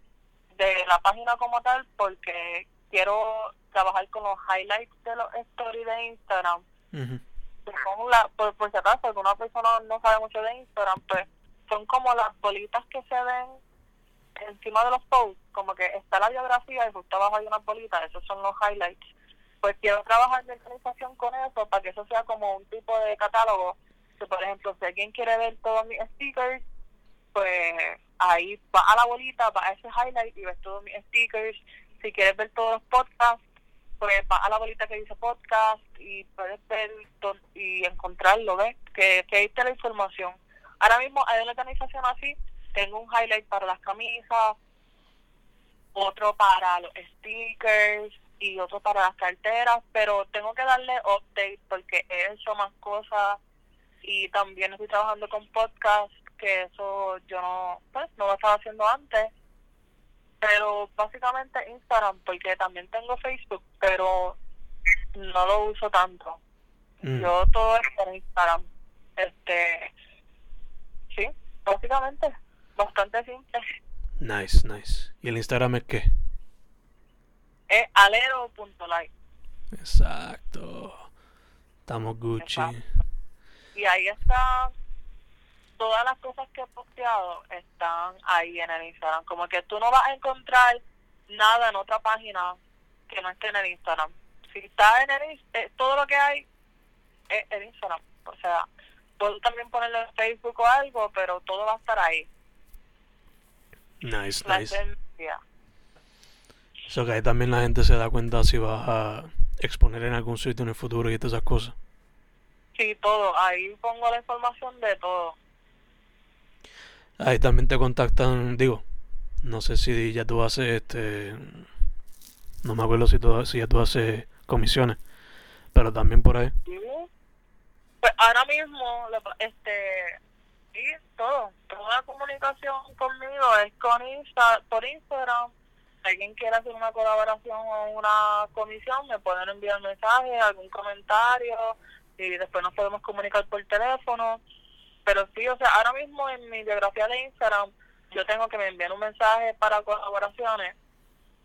Speaker 2: de la página como tal porque quiero trabajar con los highlights de los stories de Instagram.
Speaker 1: Ujú.
Speaker 2: que son la, por, por si acaso alguna persona no sabe mucho de Instagram pues son como las bolitas que se ven encima de los posts como que está la biografía y justo abajo hay unas bolitas esos son los highlights. Pues quiero trabajar de organización con eso para que eso sea como un tipo de catálogo. Que por ejemplo si alguien quiere ver todos mis stickers pues ahí va a la bolita, va a ese highlight y ves todos mis stickers. Si quieres ver todos los podcasts, pues va a la bolita que dice podcast y puedes ver y encontrarlo, ¿ves? Que, que ahí está la información. Ahora mismo hay una organización así, tengo un highlight para las camisas, otro para los stickers y otro para las carteras, pero tengo que darle update porque he hecho más cosas y también estoy trabajando con podcast que eso yo no pues no lo estaba haciendo antes pero básicamente Instagram porque también tengo Facebook pero no lo uso tanto
Speaker 1: Mm.
Speaker 2: yo todo es por Instagram este sí básicamente bastante simple
Speaker 1: Nice, nice. ¿Y el Instagram es qué?
Speaker 2: es alero.live
Speaker 1: Exacto. Estamos Gucci.
Speaker 2: Exacto. y ahí está todas las cosas que he posteado están ahí en el Instagram. Como que tú no vas a encontrar nada en otra página que no esté en el Instagram. Si está en el eh, todo lo que hay es en Instagram. O sea puedo también ponerlo en Facebook o algo pero todo va a estar ahí.
Speaker 1: Nice,
Speaker 2: la
Speaker 1: nice. Eso que ahí también la gente se da cuenta si vas a exponer en algún sitio en el futuro y todas esas cosas.
Speaker 2: sí todo. Ahí pongo la información de todo
Speaker 1: Ahí también te contactan, digo, no sé si ya tú haces este, no me acuerdo si, tú, si ya tú haces comisiones, pero también por ahí.
Speaker 2: Pues ahora mismo, este, sí, todo, toda la comunicación conmigo es con Insta, por Instagram. Si alguien quiere hacer una colaboración o una comisión, me pueden enviar mensajes, algún comentario y después nos podemos comunicar por teléfono. Pero sí, o sea, ahora mismo en mi biografía de Instagram, yo tengo que me envíen un mensaje para colaboraciones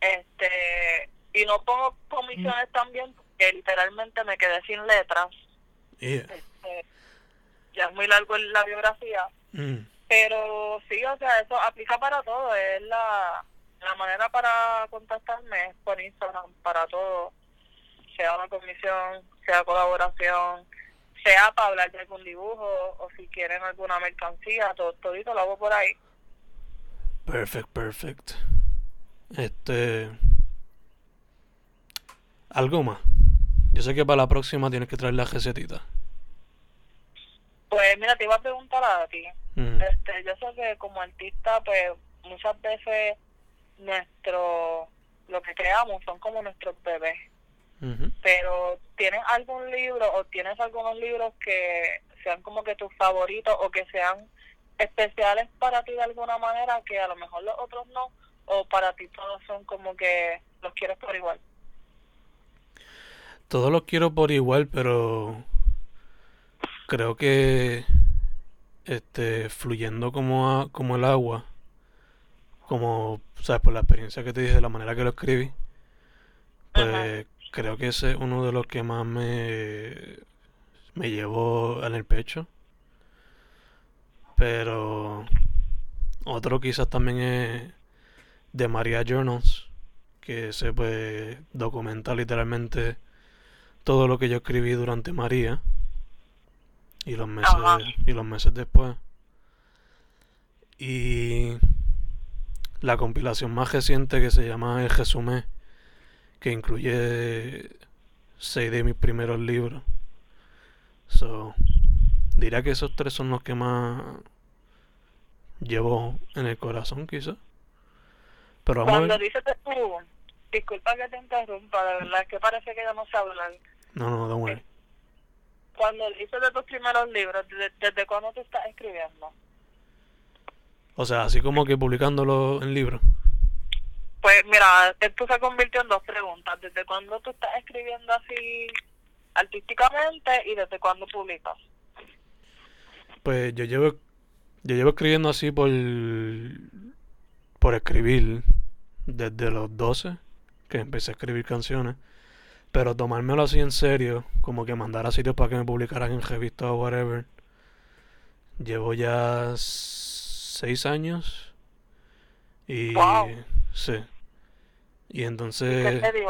Speaker 2: este y no pongo comisiones también porque literalmente me quedé sin letras
Speaker 1: Yeah.
Speaker 2: este, ya es muy largo la biografía
Speaker 1: Mm.
Speaker 2: pero sí o sea eso aplica para todo es la la manera para contactarme es por Instagram para todo sea una comisión sea colaboración sea para hablar de algún dibujo o si quieren alguna mercancía todo todito lo hago por ahí
Speaker 1: Perfect, perfect. Este. Algo más. Yo sé que para la próxima tienes que traer la recetita.
Speaker 2: pues mira te iba a preguntar a ti
Speaker 1: Mm.
Speaker 2: este yo sé que como artista pues muchas veces nuestro lo que creamos son como nuestros bebés Pero tienes algún libro o tienes algunos libros que sean como que tus favoritos o que sean especiales para ti de alguna manera que a lo mejor los otros no o para ti todos son como que los quieres por igual
Speaker 1: Todos los quiero por igual, pero creo que este fluyendo como a- como el agua, como sabes por la experiencia que te dije, de la manera que lo escribí, pues creo que ese es uno de los que más me me llevó en el pecho. Pero otro quizás también es de Maria Journals, que se pues documenta literalmente todo lo que yo escribí durante María y los meses
Speaker 2: Ajá.
Speaker 1: y los meses después. Y la compilación más reciente que se llama El Resumé, que incluye seis de mis primeros libros. So, diría que esos tres son los que más llevo en el corazón, quizás. Pero vamos a
Speaker 2: Cuando dices de tu, disculpa que te interrumpa, de verdad que parece que ya no sé hablar.
Speaker 1: No, no, don't worry.
Speaker 2: Cuando dices de tus primeros libros, ¿desde, cuándo tú estás escribiendo?
Speaker 1: O sea, así como que publicándolo en libros.
Speaker 2: Pues mira, esto se convirtió en dos preguntas. ¿Desde cuándo tú estás escribiendo así artísticamente y desde cuándo publicas?
Speaker 1: Pues yo llevo, yo llevo escribiendo así por, por escribir desde los 12, que empecé a escribir canciones. Pero tomármelo así en serio, como que mandar a sitios para que me publicaran en revistas o whatever. Llevo ya seis años. Y...
Speaker 2: Wow.
Speaker 1: Sí. Y
Speaker 2: ¿Qué
Speaker 1: entonces...
Speaker 2: te dio?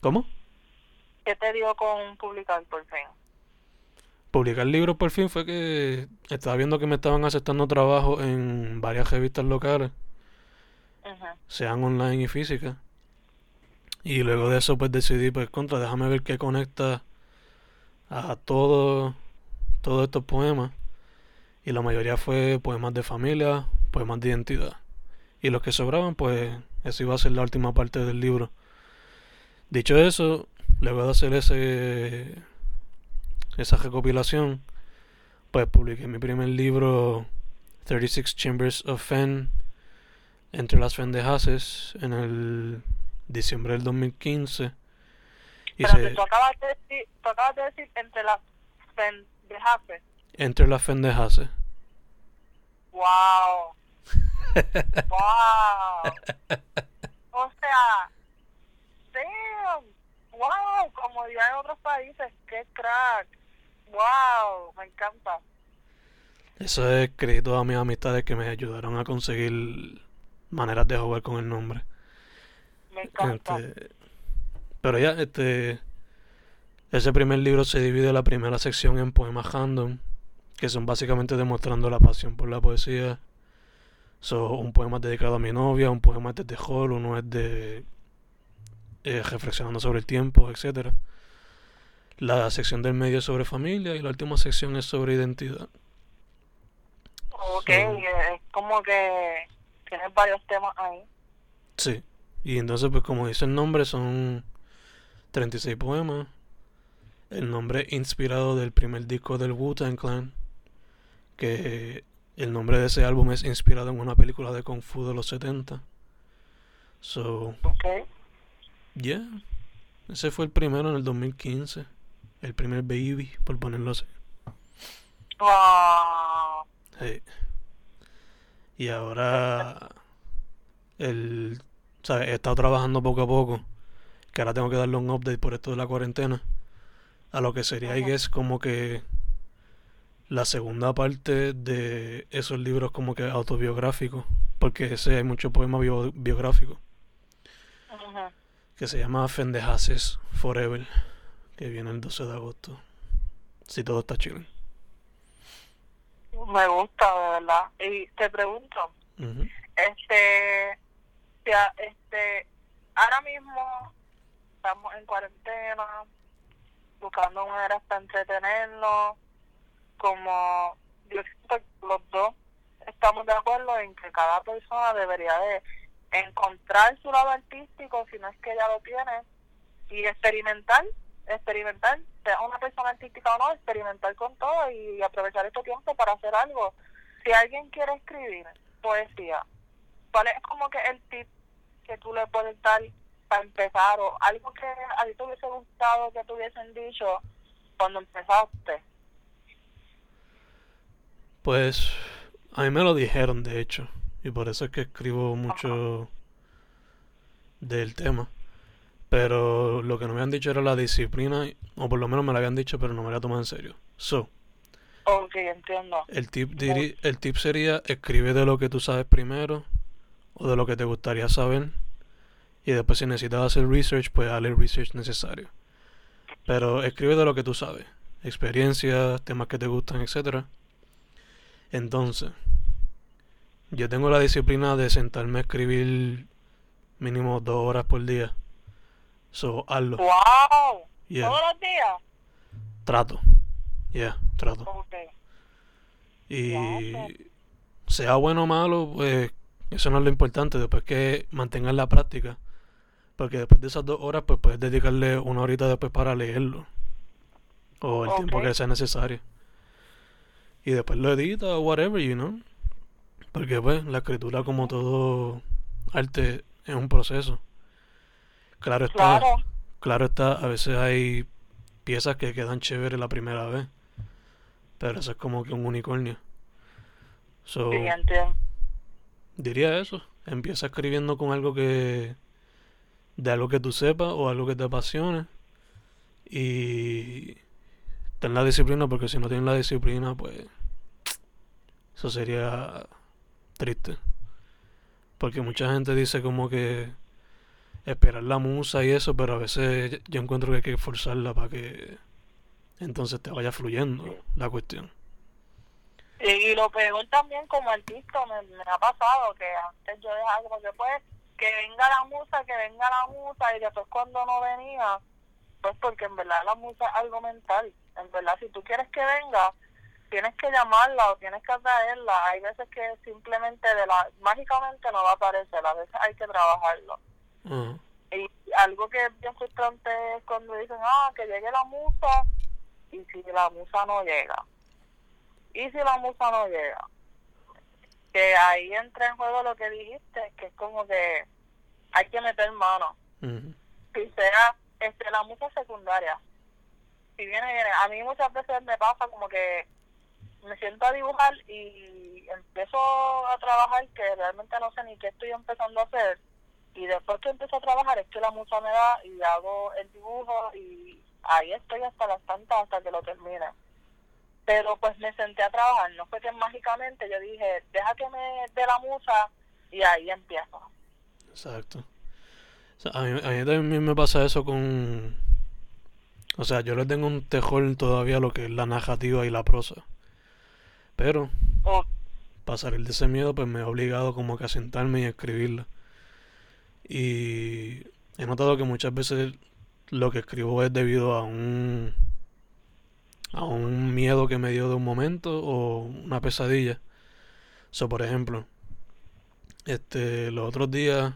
Speaker 1: ¿Cómo?
Speaker 2: ¿Qué te dio con publicar por fin?
Speaker 1: Publicar libros por fin fue que estaba viendo que me estaban aceptando trabajo en varias revistas locales, sean online y físicas. Y luego de eso pues decidí pues contra, déjame ver qué conecta a todo, todos estos poemas. Y la mayoría fue poemas de familia, poemas de identidad. Y los que sobraban pues eso iba a ser la última parte del libro. Dicho eso, luego de hacer ese esa recopilación, pues publiqué mi primer libro 36 Chambers of Fen entre las Fendejaces en el diciembre del 2015 y se
Speaker 2: tú acabas de decir, tú acabas de decir entre las pendejaces.
Speaker 1: entre las Fendejaces
Speaker 2: Wow. Wow. O sea, damn. Wow, como dirían en otros países, qué crack. Wow, me encanta.
Speaker 1: eso es crédito a mis amistades que me ayudaron a conseguir maneras de jugar con el nombre
Speaker 2: Me encanta.
Speaker 1: Este, pero ya, este, ese primer libro se divide la primera sección en poemas random, que son básicamente demostrando la pasión por la poesía. So, un poema es dedicado a mi novia, un poema es de terror, uno es de eh, reflexionando sobre el tiempo, etcétera. La sección del medio es sobre familia y la última sección es sobre identidad.
Speaker 2: Ok,
Speaker 1: So-
Speaker 2: es como que tienes varios temas ahí.
Speaker 1: Sí. Y entonces, pues como dice el nombre, son 36 poemas. El nombre inspirado del primer disco del Wu-Tang Clan. Que el nombre de ese álbum es inspirado en una película de Kung Fu de los 70. So,
Speaker 2: Ok.
Speaker 1: yeah. Ese fue el primero en el 2015. El primer baby, por ponerlo así.
Speaker 2: Wow.
Speaker 1: Sí. Y ahora el, ¿sabes? He estado trabajando poco a poco, que ahora tengo que darle un update por esto de la cuarentena, a lo que sería, I
Speaker 2: Ajá.
Speaker 1: guess, como que la segunda parte de esos libros como que autobiográficos, porque ese hay mucho poema bio- biográfico, que se llama Fendejaces Forever, que viene el 12 de agosto, si todo está chill.
Speaker 2: Me gusta, de verdad. Y te pregunto, este, si a- este, ahora mismo estamos en cuarentena, buscando maneras para entretenernos, como yo siento que los dos estamos de acuerdo en que cada persona debería de encontrar su lado artístico, si no es que ya lo tiene, y experimentar, experimentar, sea una persona artística o no, experimentar con todo y aprovechar este tiempo para hacer algo. Si alguien quiere escribir poesía, ¿cuál es como que el tip que tú le puedes dar para empezar o algo que a ti te hubiese gustado que te hubiesen dicho cuando empezaste?
Speaker 1: Pues a mí me lo dijeron, de hecho, y por eso es que escribo mucho del tema. Pero lo que no me han dicho era la disciplina, o por lo menos me la habían dicho, pero no me la toman en serio. So,
Speaker 2: Ok, entiendo.
Speaker 1: el tip, diri- el tip sería escribe de lo que tú sabes primero, o de lo que te gustaría saber, y después si necesitas hacer research, pues haz el research necesario. Pero escribe de lo que tú sabes, experiencias, temas que te gustan, etcétera. Entonces, yo tengo la disciplina de sentarme a escribir mínimo dos horas por día. So, hazlo.
Speaker 2: ¡Wow!
Speaker 1: Yeah.
Speaker 2: ¿Todos los días?
Speaker 1: Trato. Yeah, trato.
Speaker 2: Ok.
Speaker 1: Y sea bueno o malo, pues eso no es lo importante. Después que mantengas la práctica. Porque después de esas dos horas, pues puedes dedicarle una horita después para leerlo. O el tiempo que sea necesario. Y después lo edita o whatever, you know. Porque pues la escritura como todo arte es un proceso. Claro está,
Speaker 2: Claro.
Speaker 1: claro está, a veces hay piezas que quedan chéveres la primera vez. Pero eso es como que un unicornio. So, diría eso. Empieza escribiendo con algo que. de algo que tú sepas o algo que te apasione. Y. ten la disciplina, porque si no tienes la disciplina, pues. Eso sería triste. Porque mucha gente dice como que. esperar la musa y eso, pero a veces yo encuentro que hay que forzarla para que. entonces te vaya fluyendo la cuestión.
Speaker 2: Y, lo peor también como artista me, me ha pasado que antes yo dejaba como que pues que venga la musa, que venga la musa y después cuando no venía, pues porque en verdad la musa es algo mental. En verdad si tú quieres que venga, tienes que llamarla o tienes que atraerla. Hay veces que simplemente de la mágicamente no va a aparecer, a veces hay que trabajarlo.
Speaker 1: Ajá.
Speaker 2: Y algo que es bien frustrante es cuando dicen, ah, que llegue la musa, y si la musa no llega. Y si la musa no llega. Que ahí entra en juego lo que dijiste, que es como que hay que meter mano.
Speaker 1: Ujú.
Speaker 2: Si sea este, la musa secundaria. Si viene, viene. A mí muchas veces me pasa como que me siento a dibujar y empiezo a trabajar que realmente no sé ni qué estoy empezando a hacer y después que empiezo a trabajar es que la musa me da y hago el dibujo y ahí estoy hasta las tantas hasta que lo termine pero pues me senté a trabajar no fue que mágicamente yo dije deja que me dé la musa y ahí empiezo
Speaker 1: Exacto. A, mí, a mí también me pasa eso con... O sea, yo le tengo un tejón todavía a lo que es la narrativa y la prosa. Pero,
Speaker 2: o
Speaker 1: para salir de ese miedo, pues me he obligado como que a sentarme y a escribirla. Y he notado que muchas veces lo que escribo es debido a un... a un miedo que me dio de un momento o una pesadilla. So, por ejemplo, este, los otros días,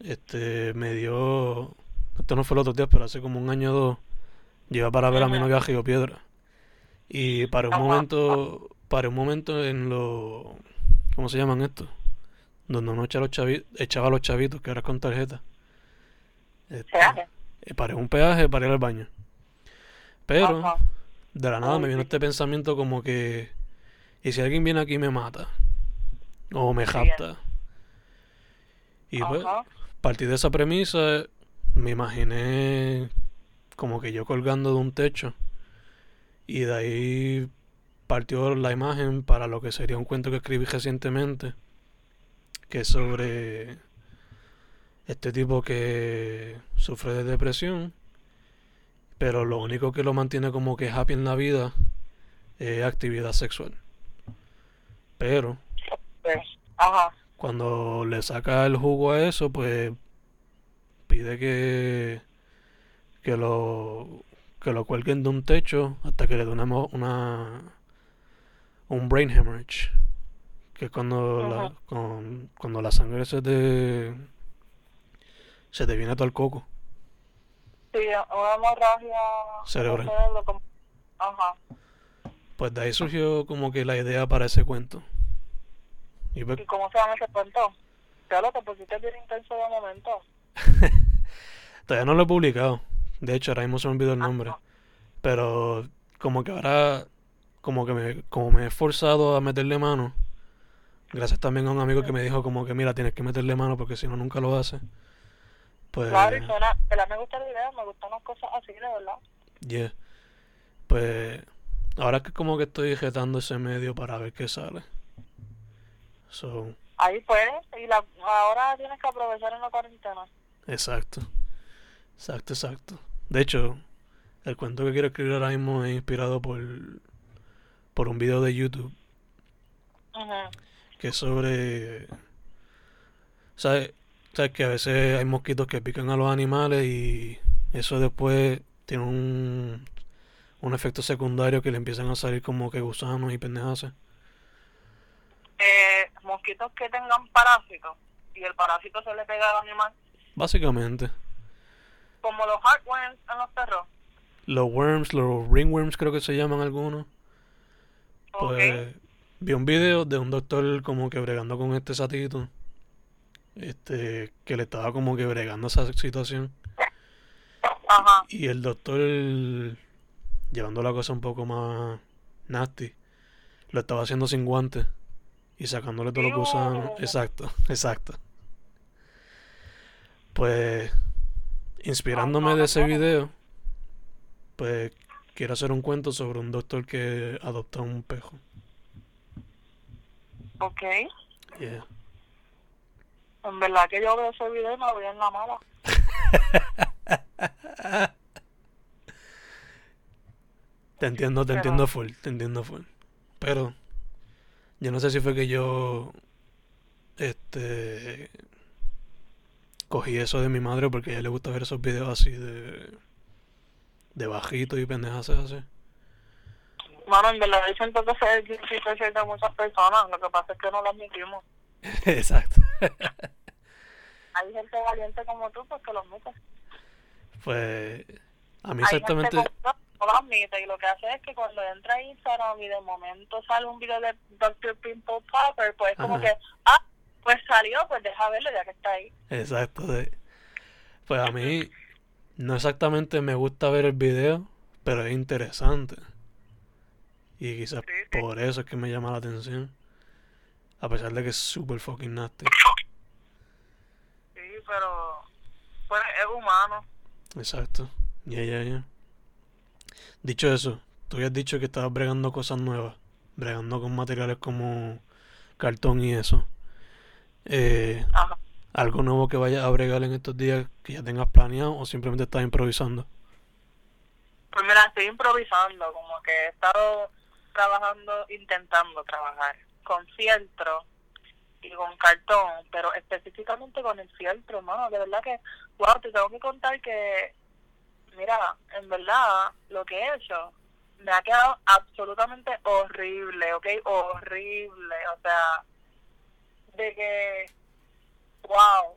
Speaker 1: este, me dio, esto no fue los otros días, pero hace como un año o dos, yo iba para ver a mi novia a Río Piedra. Y para un momento, para un momento en lo, ¿cómo se llaman estos? Donde uno echa los chavi- echaba a los chavitos, que ahora es con tarjeta. Este,
Speaker 2: peaje
Speaker 1: eh, paré un peaje para ir al baño. Pero,
Speaker 2: Ajá.
Speaker 1: de la nada me
Speaker 2: Uy,
Speaker 1: vino este pensamiento como que, ¿y si alguien viene aquí y me mata? O me rapta. Y pues,
Speaker 2: Ajá.
Speaker 1: partí de esa premisa, me imaginé como que yo colgando de un techo. Y de ahí partió la imagen para lo que sería un cuento que escribí recientemente, que es sobre este tipo que sufre de depresión, pero lo único que lo mantiene como que happy en la vida es actividad sexual. Pero
Speaker 2: Pues, ajá
Speaker 1: cuando le saca el jugo a eso, pues pide que, que lo que lo cuelguen de un techo hasta que le dé una, un brain hemorrhage, que es cuando la, con- cuando la sangre se te se te viene todo el coco.
Speaker 2: sí una hemorragia
Speaker 1: Cerebral.
Speaker 2: ajá
Speaker 1: Pues de ahí surgió como que la idea para ese cuento. Y pues,
Speaker 2: ¿Y cómo se llama ese cuento? Ya lo te pusiste bien intenso de momento.
Speaker 1: todavía no lo he publicado. De hecho, ahora mismo se me olvidó el
Speaker 2: Ah,
Speaker 1: nombre.
Speaker 2: no.
Speaker 1: Pero como que ahora, como que me, como me he esforzado a meterle mano, gracias también a un amigo que me dijo como que mira, tienes que meterle mano porque si no nunca lo haces. Pues,
Speaker 2: Claro, y suena, me gusta la idea, me gustan las cosas así, de verdad.
Speaker 1: yeah. Pues, ahora que como que estoy retando ese medio para ver qué sale. So,
Speaker 2: Ahí puedes, y la, ahora tienes que aprovechar en la cuarentena.
Speaker 1: Exacto. Exacto, exacto. De hecho, el cuento que quiero escribir ahora mismo es inspirado por, por un video de YouTube que es sobre... ¿Sabes? ¿Sabes que a veces hay mosquitos que pican a los animales y eso después tiene un, un efecto secundario que le empiezan a salir como que gusanos y pendejas?
Speaker 2: eh, mosquitos que tengan parásitos y el parásito se le pega al animal,
Speaker 1: Básicamente.
Speaker 2: como los heartworms en los perros.
Speaker 1: Los worms, los ringworms creo que se llaman algunos. Pues vi un video de un doctor como que bregando con este satito. Este, que le estaba como que bregando esa situación.
Speaker 2: Ajá.
Speaker 1: Y el doctor, llevando la cosa un poco más nasty, lo estaba haciendo sin guantes y sacándole todo lo que usan.
Speaker 2: Dios.
Speaker 1: Exacto, exacto. Pues, inspirándome de ese video, pues quiero hacer un cuento sobre un doctor que adopta un pejo.
Speaker 2: Ok.
Speaker 1: Yeah.
Speaker 2: En verdad que yo veo ese video y me voy en la mala.
Speaker 1: Te entiendo, te
Speaker 2: Pero-
Speaker 1: entiendo full, te entiendo full. Pero yo no sé si fue que yo este cogí eso de mi madre porque a ella le gusta ver esos videos así de de bajito y pendejas así.
Speaker 2: Mano, en verdad yo siento que es difícil de muchas personas. Lo que pasa es que no lo admitimos.
Speaker 1: Exacto.
Speaker 2: Hay gente valiente como tú porque lo admite.
Speaker 1: Pues a mí
Speaker 2: Hay
Speaker 1: exactamente
Speaker 2: gente como tú que no lo admite y lo que hace es que cuando entra a Instagram y de momento sale un video de Dr. Pimple Popper, pues es como
Speaker 1: Ajá.
Speaker 2: que, ah, pues salió, pues deja verlo ya que está ahí.
Speaker 1: Exacto, sí. Pues a mí no exactamente me gusta ver el video, pero es interesante. Y quizás
Speaker 2: Sí, sí.
Speaker 1: por eso es que me llama la atención. A pesar de que es super fucking nasty.
Speaker 2: Sí, pero pues es humano.
Speaker 1: Exacto. Ya, ya, ya. Dicho eso, tú habías dicho que estabas bregando cosas nuevas. Bregando con materiales como cartón y eso. Eh,
Speaker 2: Ajá.
Speaker 1: ¿Algo nuevo que vayas a bregar en estos días que ya tengas planeado o simplemente estás improvisando?
Speaker 2: Pues mira, estoy improvisando, como que he estado trabajando, intentando trabajar con fieltro y con cartón, pero específicamente con el fieltro, mano, de verdad que, wow, te tengo que contar que, mira, en verdad, lo que he hecho me ha quedado absolutamente horrible, ¿ok? Horrible, o sea, de que, wow,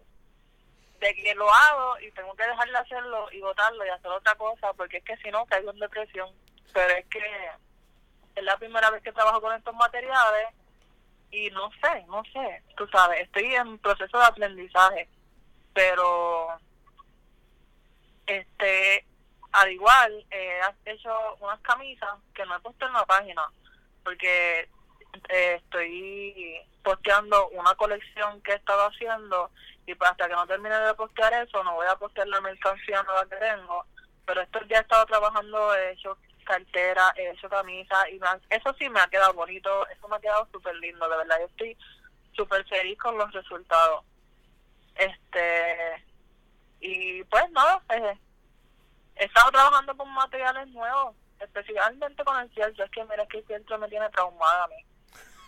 Speaker 2: de que lo hago y tengo que dejar de hacerlo y botarlo y hacer otra cosa, porque es que si no caigo en depresión. Pero es que es la primera vez que trabajo con estos materiales y no sé, no sé, tú sabes, estoy en proceso de aprendizaje, pero este, al igual, eh, he hecho unas camisas que no he puesto en la página, porque eh, estoy posteando una colección que he estado haciendo y pues hasta que no termine de postear eso no voy a postear la mercancía nueva que tengo. Pero estos días he estado trabajando he hecho cartera he hecho camisa y han- eso sí me ha quedado bonito eso me ha quedado súper lindo de verdad. Yo estoy súper feliz con los resultados. Este y pues nada eh, he estado trabajando con materiales nuevos especialmente con el fieltro es que mira es que el fieltro me tiene traumada a mí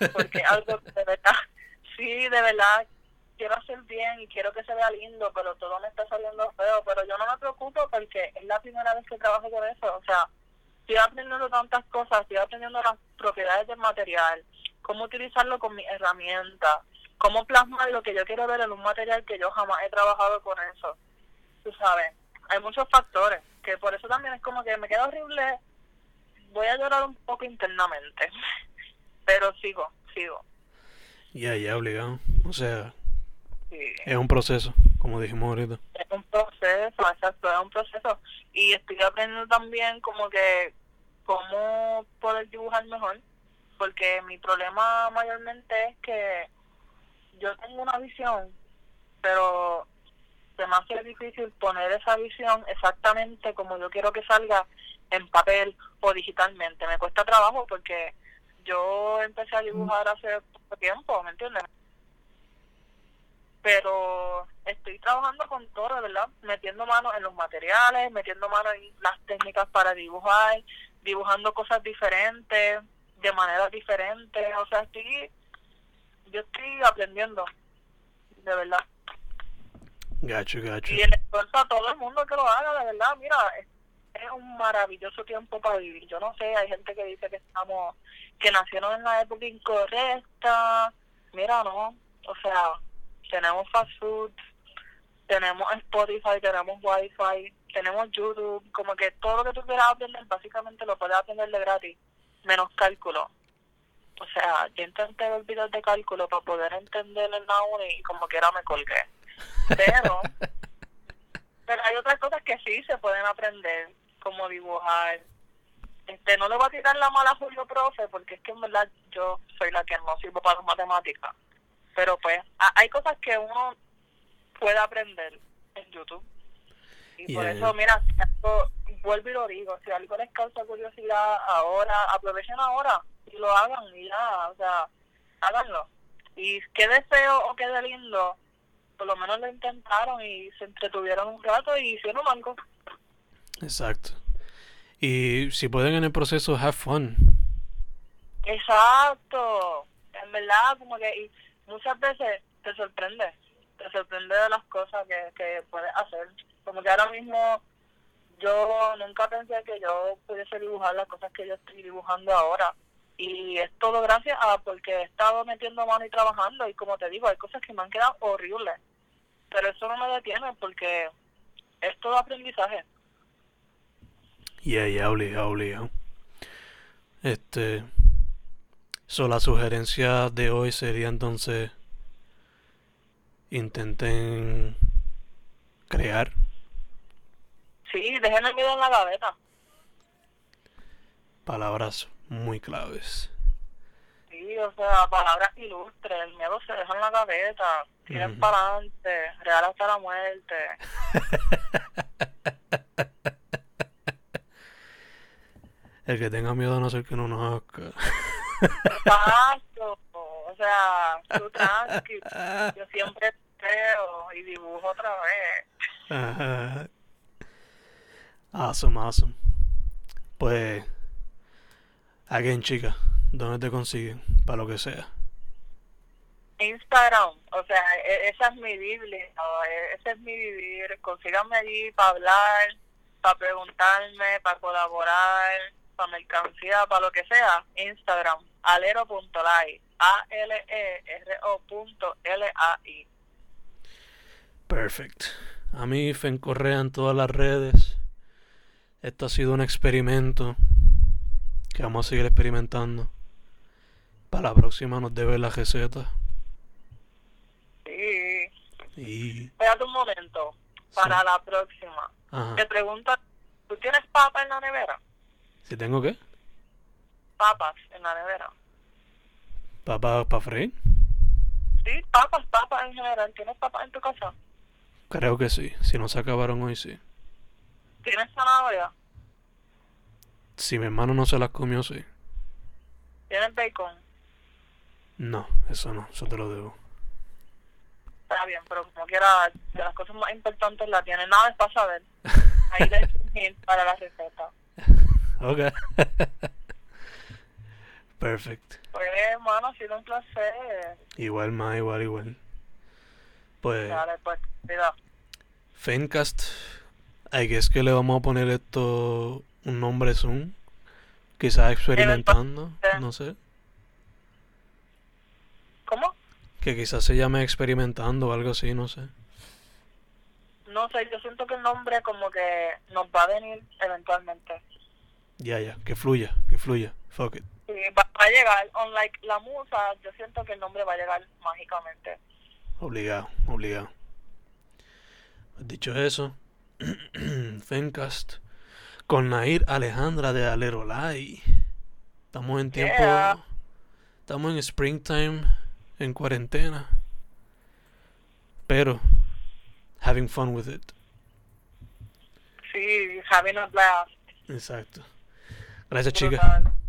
Speaker 2: porque algo de verdad, sí, de verdad, quiero hacer bien y quiero que se vea lindo, pero todo me está saliendo feo, pero yo no me preocupo porque es la primera vez que trabajo con eso, o sea, estoy aprendiendo tantas cosas, estoy aprendiendo las propiedades del material, cómo utilizarlo con mis herramientas, cómo plasmar lo que yo quiero ver en un material que yo jamás he trabajado con eso, tú sabes, hay muchos factores, que por eso también es como que me queda horrible, voy a llorar un poco internamente pero sigo, sigo.
Speaker 1: Ya, ya, obligado. O sea,
Speaker 2: Sí.
Speaker 1: es un proceso, como dijimos ahorita.
Speaker 2: Es un proceso, exacto, es un proceso. Y estoy aprendiendo también como que cómo poder dibujar mejor, porque mi problema mayormente es que yo tengo una visión, pero se me hace difícil poner esa visión exactamente como yo quiero que salga en papel o digitalmente. Me cuesta trabajo porque yo empecé a dibujar hace poco tiempo, ¿me entiendes? Pero estoy trabajando con todo, de verdad, metiendo mano en los materiales, metiendo mano en las técnicas para dibujar, dibujando cosas diferentes, de maneras diferentes, o sea, estoy, yo estoy aprendiendo, de verdad.
Speaker 1: Gacho, gacho.
Speaker 2: Y el esfuerzo a todo el mundo que lo haga, de verdad, mira, es, un maravilloso tiempo para vivir. Yo no sé, hay gente que dice que estamos, que nacieron en la época incorrecta, mira, no, o sea, tenemos fast food, tenemos Spotify, tenemos Wi-Fi, tenemos YouTube, como que todo lo que tú quieras aprender, básicamente lo puedes aprender de gratis, menos cálculo. O sea, yo intenté videos de cálculo para poder entender en la uni y como quiera me colgué. Pero, pero hay otras cosas que sí se pueden aprender, como dibujar. Este, no le voy a tirar la mala a Julio Profe, porque es que en verdad yo soy la que no sirvo para las matemáticas. Pero pues, a- hay cosas que uno puede aprender en YouTube. Y por eso, mira, si algo- vuelvo y lo digo, si algo les causa curiosidad ahora, aprovechen ahora y lo hagan y ya, o sea, háganlo. Y quede feo o quede lindo, por lo menos lo intentaron y se entretuvieron un rato y hicieron algo.
Speaker 1: Exacto. Y si pueden en el proceso, have fun.
Speaker 2: Exacto. En verdad, como que y muchas veces te sorprende. Te sorprende de las cosas que, que puedes hacer. Como que ahora mismo yo nunca pensé que yo pudiese dibujar las cosas que yo estoy dibujando ahora. Y es todo gracias a porque he estado metiendo mano y trabajando. Y como te digo, hay cosas que me han quedado horribles. Pero eso no me detiene porque es todo aprendizaje.
Speaker 1: Yeah, yeah, obligado, obligado. Este. So, la sugerencia de hoy sería entonces. Intenten crear.
Speaker 2: Sí, dejen el miedo en la gaveta.
Speaker 1: Palabras muy claves.
Speaker 2: Sí, o sea, palabras ilustres, el miedo se deja en la gaveta, tienen
Speaker 1: Ujú.
Speaker 2: para adelante, real hasta la muerte.
Speaker 1: El que tenga miedo no ser que no nos haga.
Speaker 2: Exacto, o sea, tú tranqui, yo siempre creo y dibujo otra vez.
Speaker 1: Ajá. Awesome, awesome. Pues, again, chica, ¿dónde te consiguen? Para lo que sea.
Speaker 2: Instagram, o sea, e- esa es mi Biblia. E- ese es mi vivir, consíganme allí para hablar, para preguntarme, para colaborar, para mercancía, para lo que sea, Instagram, alero.lai, A-L-E-R-O punto L-A-I.
Speaker 1: Perfect. A mí, Fen Correa en todas las redes. Esto ha sido un experimento que vamos a seguir experimentando. Para la próxima nos debe la receta.
Speaker 2: Sí,
Speaker 1: Y.
Speaker 2: espérate un momento, para
Speaker 1: Sí.
Speaker 2: la próxima.
Speaker 1: Ajá.
Speaker 2: Te pregunto, ¿tú tienes papas en la nevera?
Speaker 1: Si tengo que.
Speaker 2: Papas en la nevera.
Speaker 1: Papá para freír.
Speaker 2: Sí, papas, papas en general. ¿Tienes papas en tu casa?
Speaker 1: Creo que sí. Si no se acabaron hoy, sí.
Speaker 2: ¿Tienes zanahoria?
Speaker 1: Si mi hermano no se las comió, sí.
Speaker 2: ¿Tienes bacon?
Speaker 1: No, eso no. Eso te lo debo.
Speaker 2: Está bien, pero como quiera, de las cosas más importantes la tienes. Nada es para saber. Ahí hint para la receta.
Speaker 1: Ok. Perfect.
Speaker 2: Pues, hermano, ha sido un placer.
Speaker 1: Igual más, igual, igual. Pues,
Speaker 2: Dale, pues, cuidado.
Speaker 1: Fencast. I guess que le vamos a poner esto un nombre Zoom. Quizás experimentando. No sé.
Speaker 2: ¿Cómo?
Speaker 1: Que quizás se llame experimentando o algo así, no sé.
Speaker 2: No sé, yo siento que el nombre como que nos va a venir eventualmente.
Speaker 1: Ya, ya. Que fluya, que fluya. Fuck it.
Speaker 2: Sí, va, va a llegar, unlike la musa, yo siento que el nombre va a llegar mágicamente.
Speaker 1: Obligado, obligado. Dicho eso, Fencast con Nair Alejandra de Alerolai. Estamos en tiempo.
Speaker 2: Yeah.
Speaker 1: Estamos en springtime, en cuarentena. Pero, having fun with it.
Speaker 2: Sí, having a blast.
Speaker 1: Exacto. Gracias, chica.
Speaker 2: Brutal.